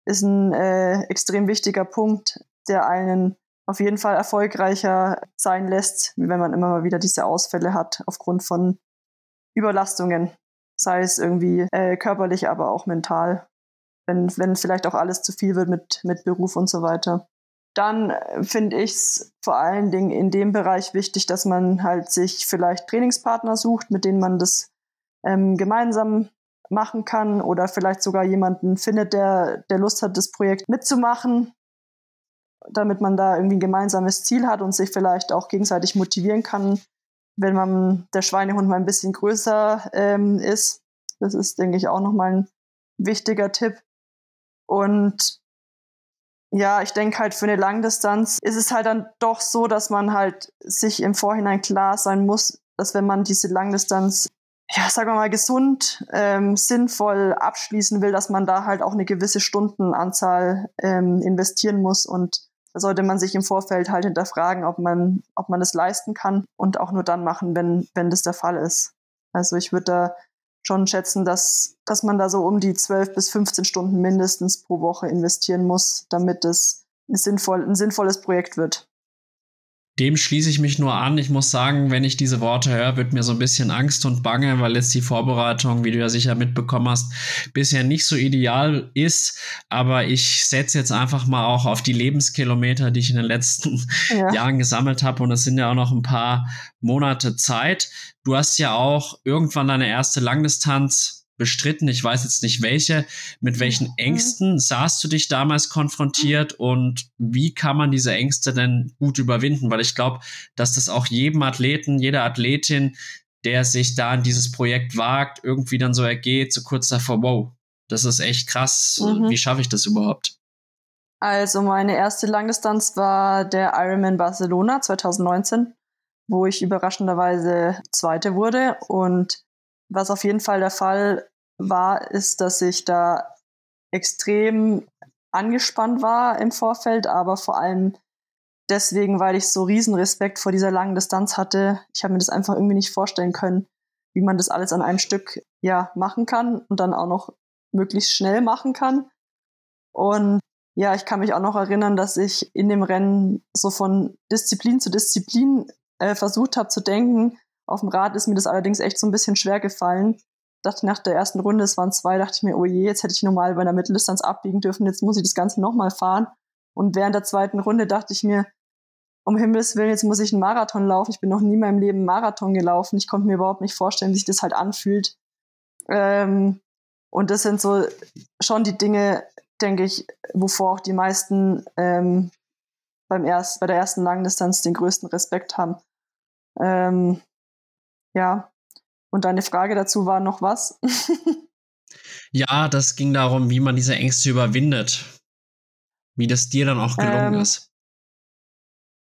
ist ein äh, extrem wichtiger Punkt, der einen auf jeden Fall erfolgreicher sein lässt, wenn man immer mal wieder diese Ausfälle hat aufgrund von Überlastungen, sei es irgendwie äh, körperlich, aber auch mental wenn, wenn vielleicht auch alles zu viel wird mit, mit Beruf und so weiter. Dann äh, finde ich es vor allen Dingen in dem Bereich wichtig, dass man halt sich vielleicht Trainingspartner sucht, mit denen man das ähm, gemeinsam machen kann oder vielleicht sogar jemanden findet, der, der Lust hat, das Projekt mitzumachen, damit man da irgendwie ein gemeinsames Ziel hat und sich vielleicht auch gegenseitig motivieren kann, wenn man der Schweinehund mal ein bisschen größer ähm, ist. Das ist, denke ich, auch nochmal ein wichtiger Tipp. Und ja, ich denke halt für eine Langdistanz ist es halt dann doch so, dass man halt sich im Vorhinein klar sein muss, dass wenn man diese Langdistanz, ja, sagen wir mal, gesund, ähm, sinnvoll abschließen will, dass man da halt auch eine gewisse Stundenanzahl ähm, investieren muss und da sollte man sich im Vorfeld halt hinterfragen, ob man, ob man das leisten kann und auch nur dann machen, wenn, wenn das der Fall ist. Also ich würde da schon schätzen, dass, dass man da so um die 12 bis 15 Stunden mindestens pro Woche investieren muss, damit es ein, sinnvoll, ein sinnvolles Projekt wird. Dem schließe ich mich nur an. Ich muss sagen, wenn ich diese Worte höre, wird mir so ein bisschen Angst und Bange, weil jetzt die Vorbereitung, wie du ja sicher mitbekommen hast, bisher nicht so ideal ist. Aber ich setze jetzt einfach mal auch auf die Lebenskilometer, die ich in den letzten ja. Jahren gesammelt habe. Und es sind ja auch noch ein paar Monate Zeit. Du hast ja auch irgendwann deine erste Langdistanz bestritten. Ich weiß jetzt nicht welche. Mit welchen mhm. Ängsten sahst du dich damals konfrontiert und wie kann man diese Ängste denn gut überwinden? Weil ich glaube, dass das auch jedem Athleten, jeder Athletin, der sich da in dieses Projekt wagt, irgendwie dann so ergeht, so kurz davor, wow, das ist echt krass. Mhm. Wie schaffe ich das überhaupt? Also meine erste Langdistanz war der Ironman Barcelona 2019, wo ich überraschenderweise Zweite wurde und was auf jeden Fall der Fall war, ist, dass ich da extrem angespannt war im Vorfeld, aber vor allem deswegen, weil ich so riesen Respekt vor dieser langen Distanz hatte. Ich habe mir das einfach irgendwie nicht vorstellen können, wie man das alles an einem Stück ja machen kann und dann auch noch möglichst schnell machen kann. Und ja, ich kann mich auch noch erinnern, dass ich in dem Rennen so von Disziplin zu Disziplin äh, versucht habe zu denken. Auf dem Rad ist mir das allerdings echt so ein bisschen schwer gefallen. Dachte nach der ersten Runde, es waren zwei, dachte ich mir, oh je, jetzt hätte ich normal bei einer Mitteldistanz abbiegen dürfen, jetzt muss ich das Ganze nochmal fahren. Und während der zweiten Runde dachte ich mir, um Himmels Willen, jetzt muss ich einen Marathon laufen. Ich bin noch nie in meinem Leben Marathon gelaufen. Ich konnte mir überhaupt nicht vorstellen, wie sich das halt anfühlt. Ähm, und das sind so schon die Dinge, denke ich, wovor auch die meisten ähm, beim erst, bei der ersten Langdistanz den größten Respekt haben. Ähm, ja, und deine Frage dazu war noch was? ja, das ging darum, wie man diese Ängste überwindet. Wie das dir dann auch gelungen ähm, ist.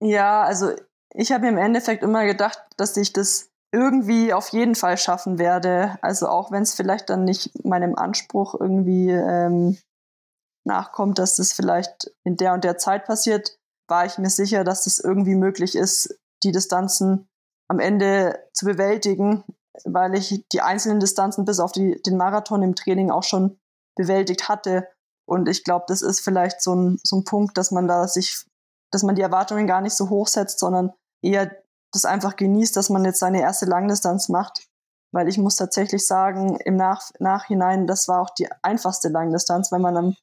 Ja, also ich habe im Endeffekt immer gedacht, dass ich das irgendwie auf jeden Fall schaffen werde. Also auch wenn es vielleicht dann nicht meinem Anspruch irgendwie ähm, nachkommt, dass das vielleicht in der und der Zeit passiert, war ich mir sicher, dass es irgendwie möglich ist, die Distanzen am Ende zu bewältigen, weil ich die einzelnen Distanzen bis auf die, den Marathon im Training auch schon bewältigt hatte. Und ich glaube, das ist vielleicht so ein, so ein Punkt, dass man da sich, dass man die Erwartungen gar nicht so hoch setzt, sondern eher das einfach genießt, dass man jetzt seine erste Langdistanz macht. Weil ich muss tatsächlich sagen, im Nach Nachhinein, das war auch die einfachste Langdistanz, weil man am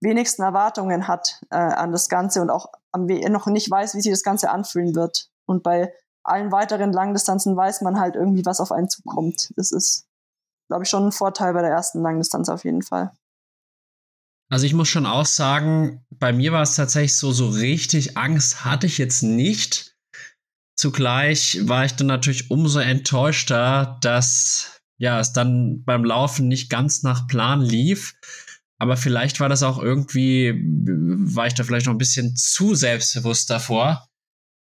wenigsten Erwartungen hat äh, an das Ganze und auch am noch nicht weiß, wie sich das Ganze anfühlen wird. Und bei allen weiteren Langdistanzen weiß man halt irgendwie, was auf einen zukommt. Das ist, glaube ich, schon ein Vorteil bei der ersten Langdistanz auf jeden Fall. Also ich muss schon auch sagen, bei mir war es tatsächlich so, so richtig Angst hatte ich jetzt nicht. Zugleich war ich dann natürlich umso enttäuschter, dass ja es dann beim Laufen nicht ganz nach Plan lief. Aber vielleicht war das auch irgendwie, war ich da vielleicht noch ein bisschen zu selbstbewusst davor.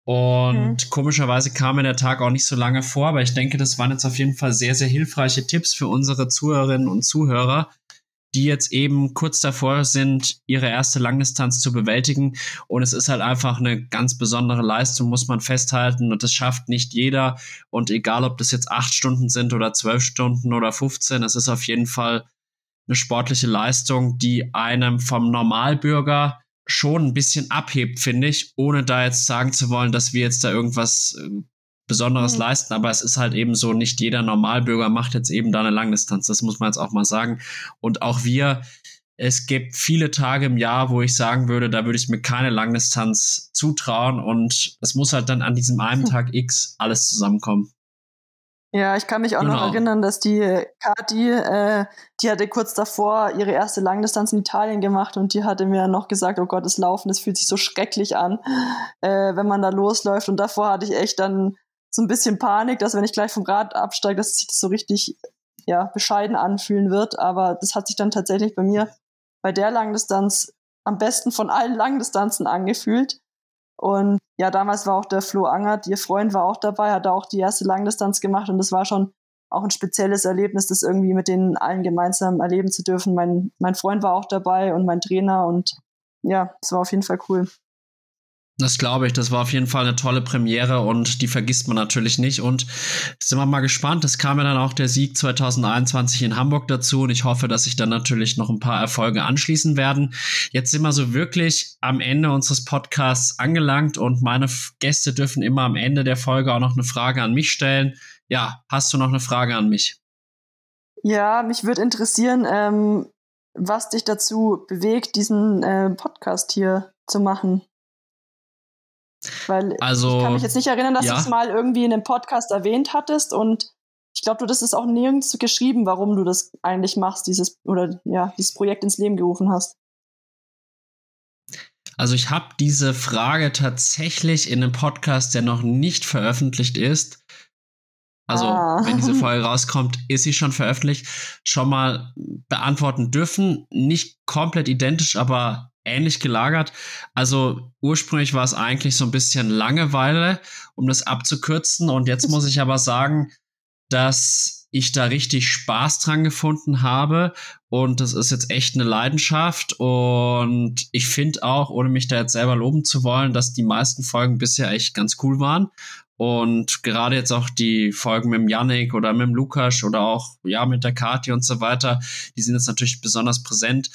Und mhm. komischerweise kam mir der Tag auch nicht so lange vor, aber ich denke, das waren jetzt auf jeden Fall sehr, sehr hilfreiche Tipps für unsere Zuhörerinnen und Zuhörer, die jetzt eben kurz davor sind, ihre erste Langdistanz zu bewältigen. Und es ist halt einfach eine ganz besondere Leistung, muss man festhalten. Und das schafft nicht jeder. Und egal, ob das jetzt acht Stunden sind oder zwölf Stunden oder 15, es ist auf jeden Fall eine sportliche Leistung, die einem vom Normalbürger schon ein bisschen abhebt, finde ich, ohne da jetzt sagen zu wollen, dass wir jetzt da irgendwas äh, Besonderes mhm. leisten, aber es ist halt eben so, nicht jeder Normalbürger macht jetzt eben da eine Langdistanz, das muss man jetzt auch mal sagen. Und auch wir, es gibt viele Tage im Jahr, wo ich sagen würde, da würde ich mir keine Langdistanz zutrauen und es muss halt dann an diesem einen hm. Tag X alles zusammenkommen. Ja, ich kann mich auch genau. noch erinnern, dass die Kati, äh, die hatte kurz davor ihre erste Langdistanz in Italien gemacht und die hatte mir noch gesagt, oh Gott, das Laufen, das fühlt sich so schrecklich an, äh, wenn man da losläuft. Und davor hatte ich echt dann so ein bisschen Panik, dass wenn ich gleich vom Rad absteige, dass sich das so richtig ja, bescheiden anfühlen wird. Aber das hat sich dann tatsächlich bei mir bei der Langdistanz am besten von allen Langdistanzen angefühlt. Und ja, damals war auch der Flo Angert, ihr Freund war auch dabei, hat auch die erste Langdistanz gemacht und das war schon auch ein spezielles Erlebnis, das irgendwie mit denen allen gemeinsam erleben zu dürfen. Mein, mein Freund war auch dabei und mein Trainer und ja, es war auf jeden Fall cool. Das glaube ich. Das war auf jeden Fall eine tolle Premiere und die vergisst man natürlich nicht. Und sind wir mal gespannt. Es kam ja dann auch der Sieg 2021 in Hamburg dazu und ich hoffe, dass sich dann natürlich noch ein paar Erfolge anschließen werden. Jetzt sind wir so wirklich am Ende unseres Podcasts angelangt und meine Gäste dürfen immer am Ende der Folge auch noch eine Frage an mich stellen. Ja, hast du noch eine Frage an mich? Ja, mich würde interessieren, ähm, was dich dazu bewegt, diesen äh, Podcast hier zu machen. Weil also, ich kann mich jetzt nicht erinnern, dass ja. du es mal irgendwie in einem Podcast erwähnt hattest und ich glaube, du das ist auch nirgends geschrieben, warum du das eigentlich machst, dieses oder ja, dieses Projekt ins Leben gerufen hast. Also ich habe diese Frage tatsächlich in einem Podcast, der noch nicht veröffentlicht ist. Also ah. wenn diese Folge rauskommt, ist sie schon veröffentlicht, schon mal beantworten dürfen. Nicht komplett identisch, aber ähnlich gelagert. Also ursprünglich war es eigentlich so ein bisschen Langeweile, um das abzukürzen. Und jetzt muss ich aber sagen, dass ich da richtig Spaß dran gefunden habe. Und das ist jetzt echt eine Leidenschaft. Und ich finde auch, ohne mich da jetzt selber loben zu wollen, dass die meisten Folgen bisher echt ganz cool waren. Und gerade jetzt auch die Folgen mit dem Yannick oder mit dem Lukas oder auch ja mit der Kati und so weiter, die sind jetzt natürlich besonders präsent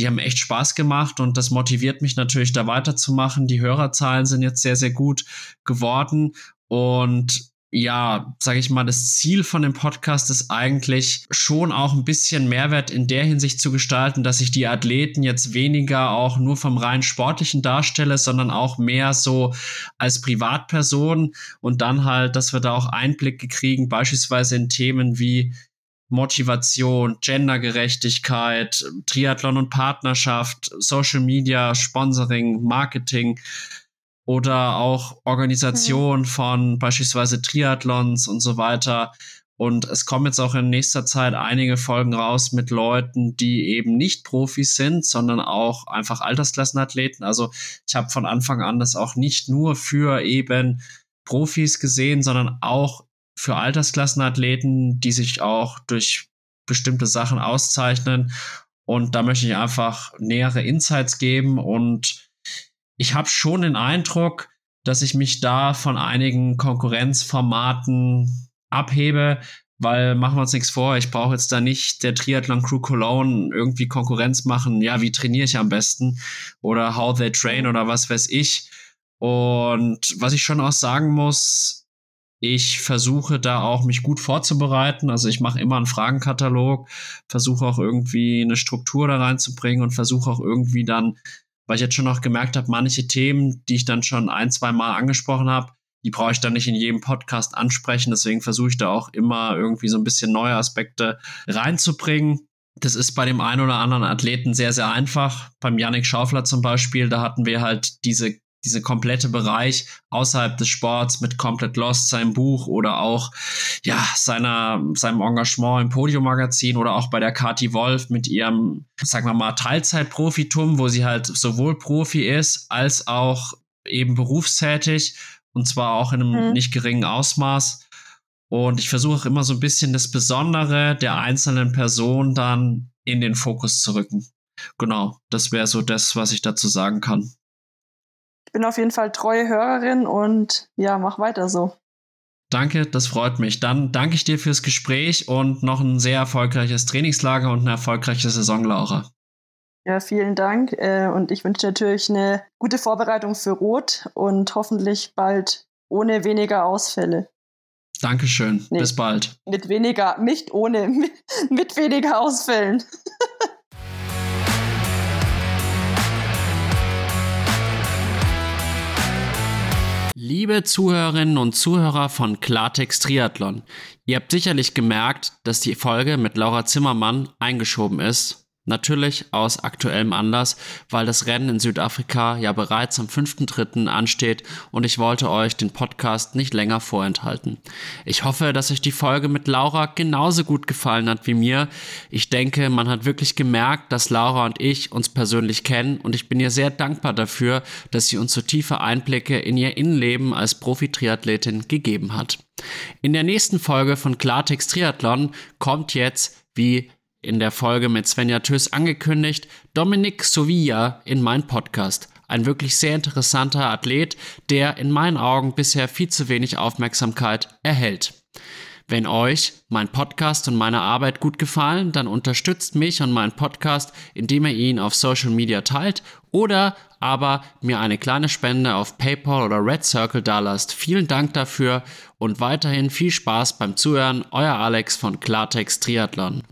die haben echt Spaß gemacht und das motiviert mich natürlich da weiterzumachen. Die Hörerzahlen sind jetzt sehr, sehr gut geworden und ja, sage ich mal, das Ziel von dem Podcast ist eigentlich schon auch ein bisschen Mehrwert in der Hinsicht zu gestalten, dass ich die Athleten jetzt weniger auch nur vom rein sportlichen darstelle, sondern auch mehr so als Privatperson und dann halt, dass wir da auch Einblicke kriegen, beispielsweise in Themen wie Motivation, Gendergerechtigkeit, Triathlon und Partnerschaft, Social Media, Sponsoring, Marketing oder auch Organisation mhm. von beispielsweise Triathlons und so weiter. Und es kommen jetzt auch in nächster Zeit einige Folgen raus mit Leuten, die eben nicht Profis sind, sondern auch einfach Altersklassenathleten. Also ich habe von Anfang an das auch nicht nur für eben Profis gesehen, sondern auch für Altersklassenathleten, die sich auch durch bestimmte Sachen auszeichnen. Und da möchte ich einfach nähere Insights geben. Und ich habe schon den Eindruck, dass ich mich da von einigen Konkurrenzformaten abhebe, weil machen wir uns nichts vor, ich brauche jetzt da nicht der Triathlon Crew Cologne irgendwie Konkurrenz machen, ja, wie trainiere ich am besten oder how they train oder was weiß ich. Und was ich schon auch sagen muss, ich versuche da auch mich gut vorzubereiten. Also ich mache immer einen Fragenkatalog, versuche auch irgendwie eine Struktur da reinzubringen und versuche auch irgendwie dann, weil ich jetzt schon noch gemerkt habe, manche Themen, die ich dann schon ein, zwei Mal angesprochen habe, die brauche ich dann nicht in jedem Podcast ansprechen. Deswegen versuche ich da auch immer irgendwie so ein bisschen neue Aspekte reinzubringen. Das ist bei dem einen oder anderen Athleten sehr, sehr einfach. Beim Yannick Schaufler zum Beispiel, da hatten wir halt diese diese komplette Bereich außerhalb des Sports mit Komplett Lost, seinem Buch oder auch ja seiner seinem Engagement im Podium-Magazin oder auch bei der Kati Wolf mit ihrem, sagen wir mal, Teilzeitprofitum, wo sie halt sowohl Profi ist als auch eben berufstätig und zwar auch in einem mhm. nicht geringen Ausmaß. Und ich versuche immer so ein bisschen das Besondere der einzelnen Person dann in den Fokus zu rücken. Genau, das wäre so das, was ich dazu sagen kann. Ich bin auf jeden Fall treue Hörerin und ja, mach weiter so. Danke, das freut mich. Dann danke ich dir fürs Gespräch und noch ein sehr erfolgreiches Trainingslager und eine erfolgreiche Saison, Laura. Ja, vielen Dank. Äh, und ich wünsche natürlich eine gute Vorbereitung für Rot und hoffentlich bald ohne weniger Ausfälle. Dankeschön. Nee, Bis bald. Mit weniger, nicht ohne, mit, mit weniger Ausfällen. Liebe Zuhörerinnen und Zuhörer von Klartext Triathlon, ihr habt sicherlich gemerkt, dass die Folge mit Laura Zimmermann eingeschoben ist Natürlich aus aktuellem Anlass, weil das Rennen in Südafrika ja bereits am 5.3. ansteht und ich wollte euch den Podcast nicht länger vorenthalten. Ich hoffe, dass euch die Folge mit Laura genauso gut gefallen hat wie mir. Ich denke, man hat wirklich gemerkt, dass Laura und ich uns persönlich kennen und ich bin ihr sehr dankbar dafür, dass sie uns so tiefe Einblicke in ihr Innenleben als Profi-Triathletin gegeben hat. In der nächsten Folge von Klartext Triathlon kommt jetzt, wie in der Folge mit Svenja Tös angekündigt, Dominik Sovilla in mein Podcast. Ein wirklich sehr interessanter Athlet, der in meinen Augen bisher viel zu wenig Aufmerksamkeit erhält. Wenn euch mein Podcast und meine Arbeit gut gefallen, dann unterstützt mich und meinen Podcast, indem ihr ihn auf Social Media teilt oder aber mir eine kleine Spende auf PayPal oder Red Circle dalasst. Vielen Dank dafür und weiterhin viel Spaß beim Zuhören. Euer Alex von Klartext Triathlon.